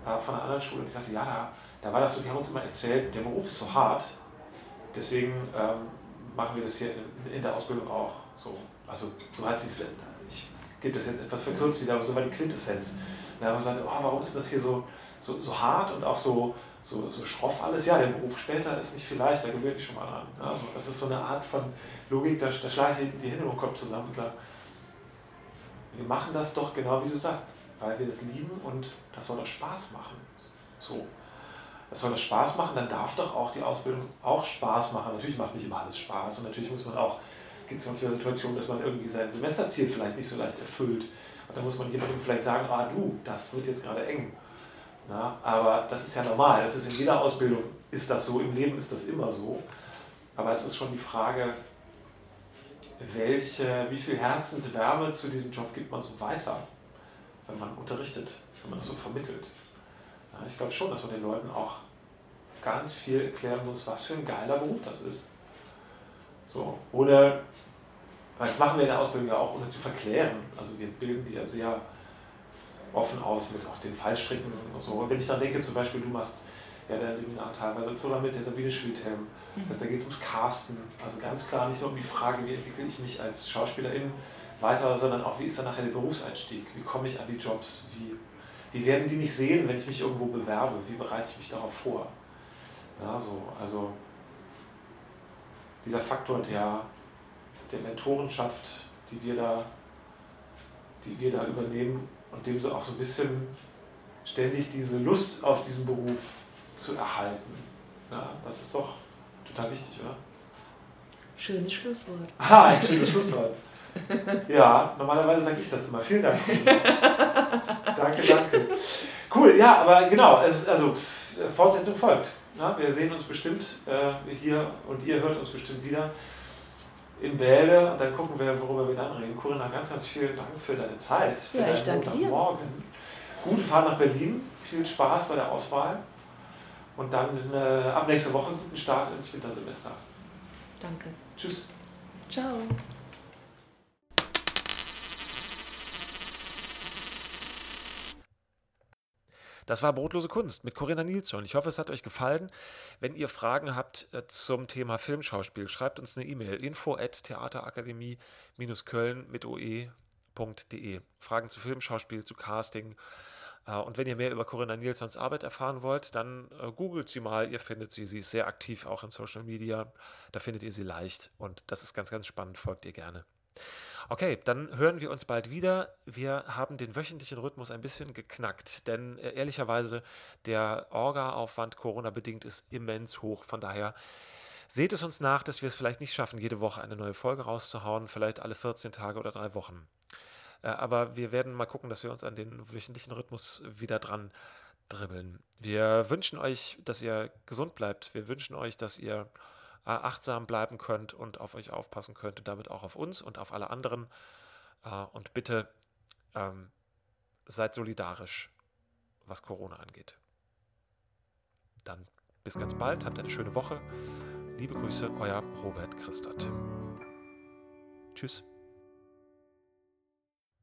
äh, von einer anderen Schule, und die sagte, ja, da, da war das so, die haben uns immer erzählt, der Beruf ist so hart, deswegen ähm, machen wir das hier in, in der Ausbildung auch so. Also so hat sie es gebe das jetzt etwas verkürzt wieder, aber so war die Quintessenz. Da haben wir gesagt, oh, warum ist das hier so, so, so hart und auch so, so, so schroff alles? Ja, der Beruf später ist nicht viel leichter, da gewöhne ich schon mal dran. Also das ist so eine Art von Logik, da, da schlage ich die Hände im Kopf zusammen und sage, wir machen das doch genau wie du sagst, weil wir das lieben und das soll doch Spaß machen. So. Das soll doch Spaß machen, dann darf doch auch die Ausbildung auch Spaß machen. Natürlich macht nicht immer alles Spaß und natürlich muss man auch gibt es manchmal Situationen, dass man irgendwie sein Semesterziel vielleicht nicht so leicht erfüllt. Und dann muss man jemandem vielleicht sagen, ah du, das wird jetzt gerade eng. Na, aber das ist ja normal, das ist in jeder Ausbildung ist das so, im Leben ist das immer so. Aber es ist schon die Frage, welche, wie viel Herzenswärme zu diesem Job gibt man so weiter, wenn man unterrichtet, wenn man das so vermittelt. Ja, ich glaube schon, dass man den Leuten auch ganz viel erklären muss, was für ein geiler Beruf das ist. So, ohne das machen wir in der Ausbildung ja auch, ohne zu verklären. Also wir bilden die ja sehr offen aus mit auch den Fallstricken und so. Und wenn ich dann denke, zum Beispiel, du machst ja dein Seminar teilweise so mit der Sabine Schwedhelm. Das heißt, da geht es ums Casten. Also ganz klar nicht nur um die Frage, wie entwickle ich mich als Schauspielerin weiter, sondern auch, wie ist dann nachher der Berufseinstieg? Wie komme ich an die Jobs? Wie, wie werden die mich sehen, wenn ich mich irgendwo bewerbe? Wie bereite ich mich darauf vor? Ja, so, also dieser Faktor der der Mentorenschaft, die wir da, die wir da übernehmen und dem so auch so ein bisschen ständig diese Lust auf diesen Beruf zu erhalten. Ja, das ist doch total wichtig, oder? Schönes Schlusswort. Ah, ein schönes Schlusswort. Ja, normalerweise sage ich das immer. Vielen Dank. danke, danke. Cool, ja, aber genau, also Fortsetzung folgt. Ja, wir sehen uns bestimmt äh, hier und ihr hört uns bestimmt wieder in Bälde und dann gucken wir, worüber wir dann reden. Corinna, ganz, ganz vielen Dank für deine Zeit, für ja, ich danke dir. Morgen. Gute Fahrt nach Berlin, viel Spaß bei der Auswahl und dann äh, ab nächste Woche guten Start ins Wintersemester. Danke. Tschüss. Ciao. Das war Brotlose Kunst mit Corinna Nilsson. Ich hoffe, es hat euch gefallen. Wenn ihr Fragen habt äh, zum Thema Filmschauspiel, schreibt uns eine E-Mail info at theaterakademie-köln mit oe.de. Fragen zu Filmschauspiel, zu Casting. Äh, und wenn ihr mehr über Corinna Nilssons Arbeit erfahren wollt, dann äh, googelt sie mal. Ihr findet sie. Sie ist sehr aktiv auch in Social Media. Da findet ihr sie leicht. Und das ist ganz, ganz spannend. Folgt ihr gerne. Okay, dann hören wir uns bald wieder. Wir haben den wöchentlichen Rhythmus ein bisschen geknackt, denn äh, ehrlicherweise der Orga-Aufwand Corona-bedingt ist immens hoch. Von daher seht es uns nach, dass wir es vielleicht nicht schaffen, jede Woche eine neue Folge rauszuhauen, vielleicht alle 14 Tage oder drei Wochen. Äh, aber wir werden mal gucken, dass wir uns an den wöchentlichen Rhythmus wieder dran dribbeln. Wir wünschen euch, dass ihr gesund bleibt. Wir wünschen euch, dass ihr achtsam bleiben könnt und auf euch aufpassen könnt und damit auch auf uns und auf alle anderen. Äh, und bitte ähm, seid solidarisch, was Corona angeht. Dann bis ganz bald, habt eine schöne Woche. Liebe Grüße, euer Robert Christot. Tschüss.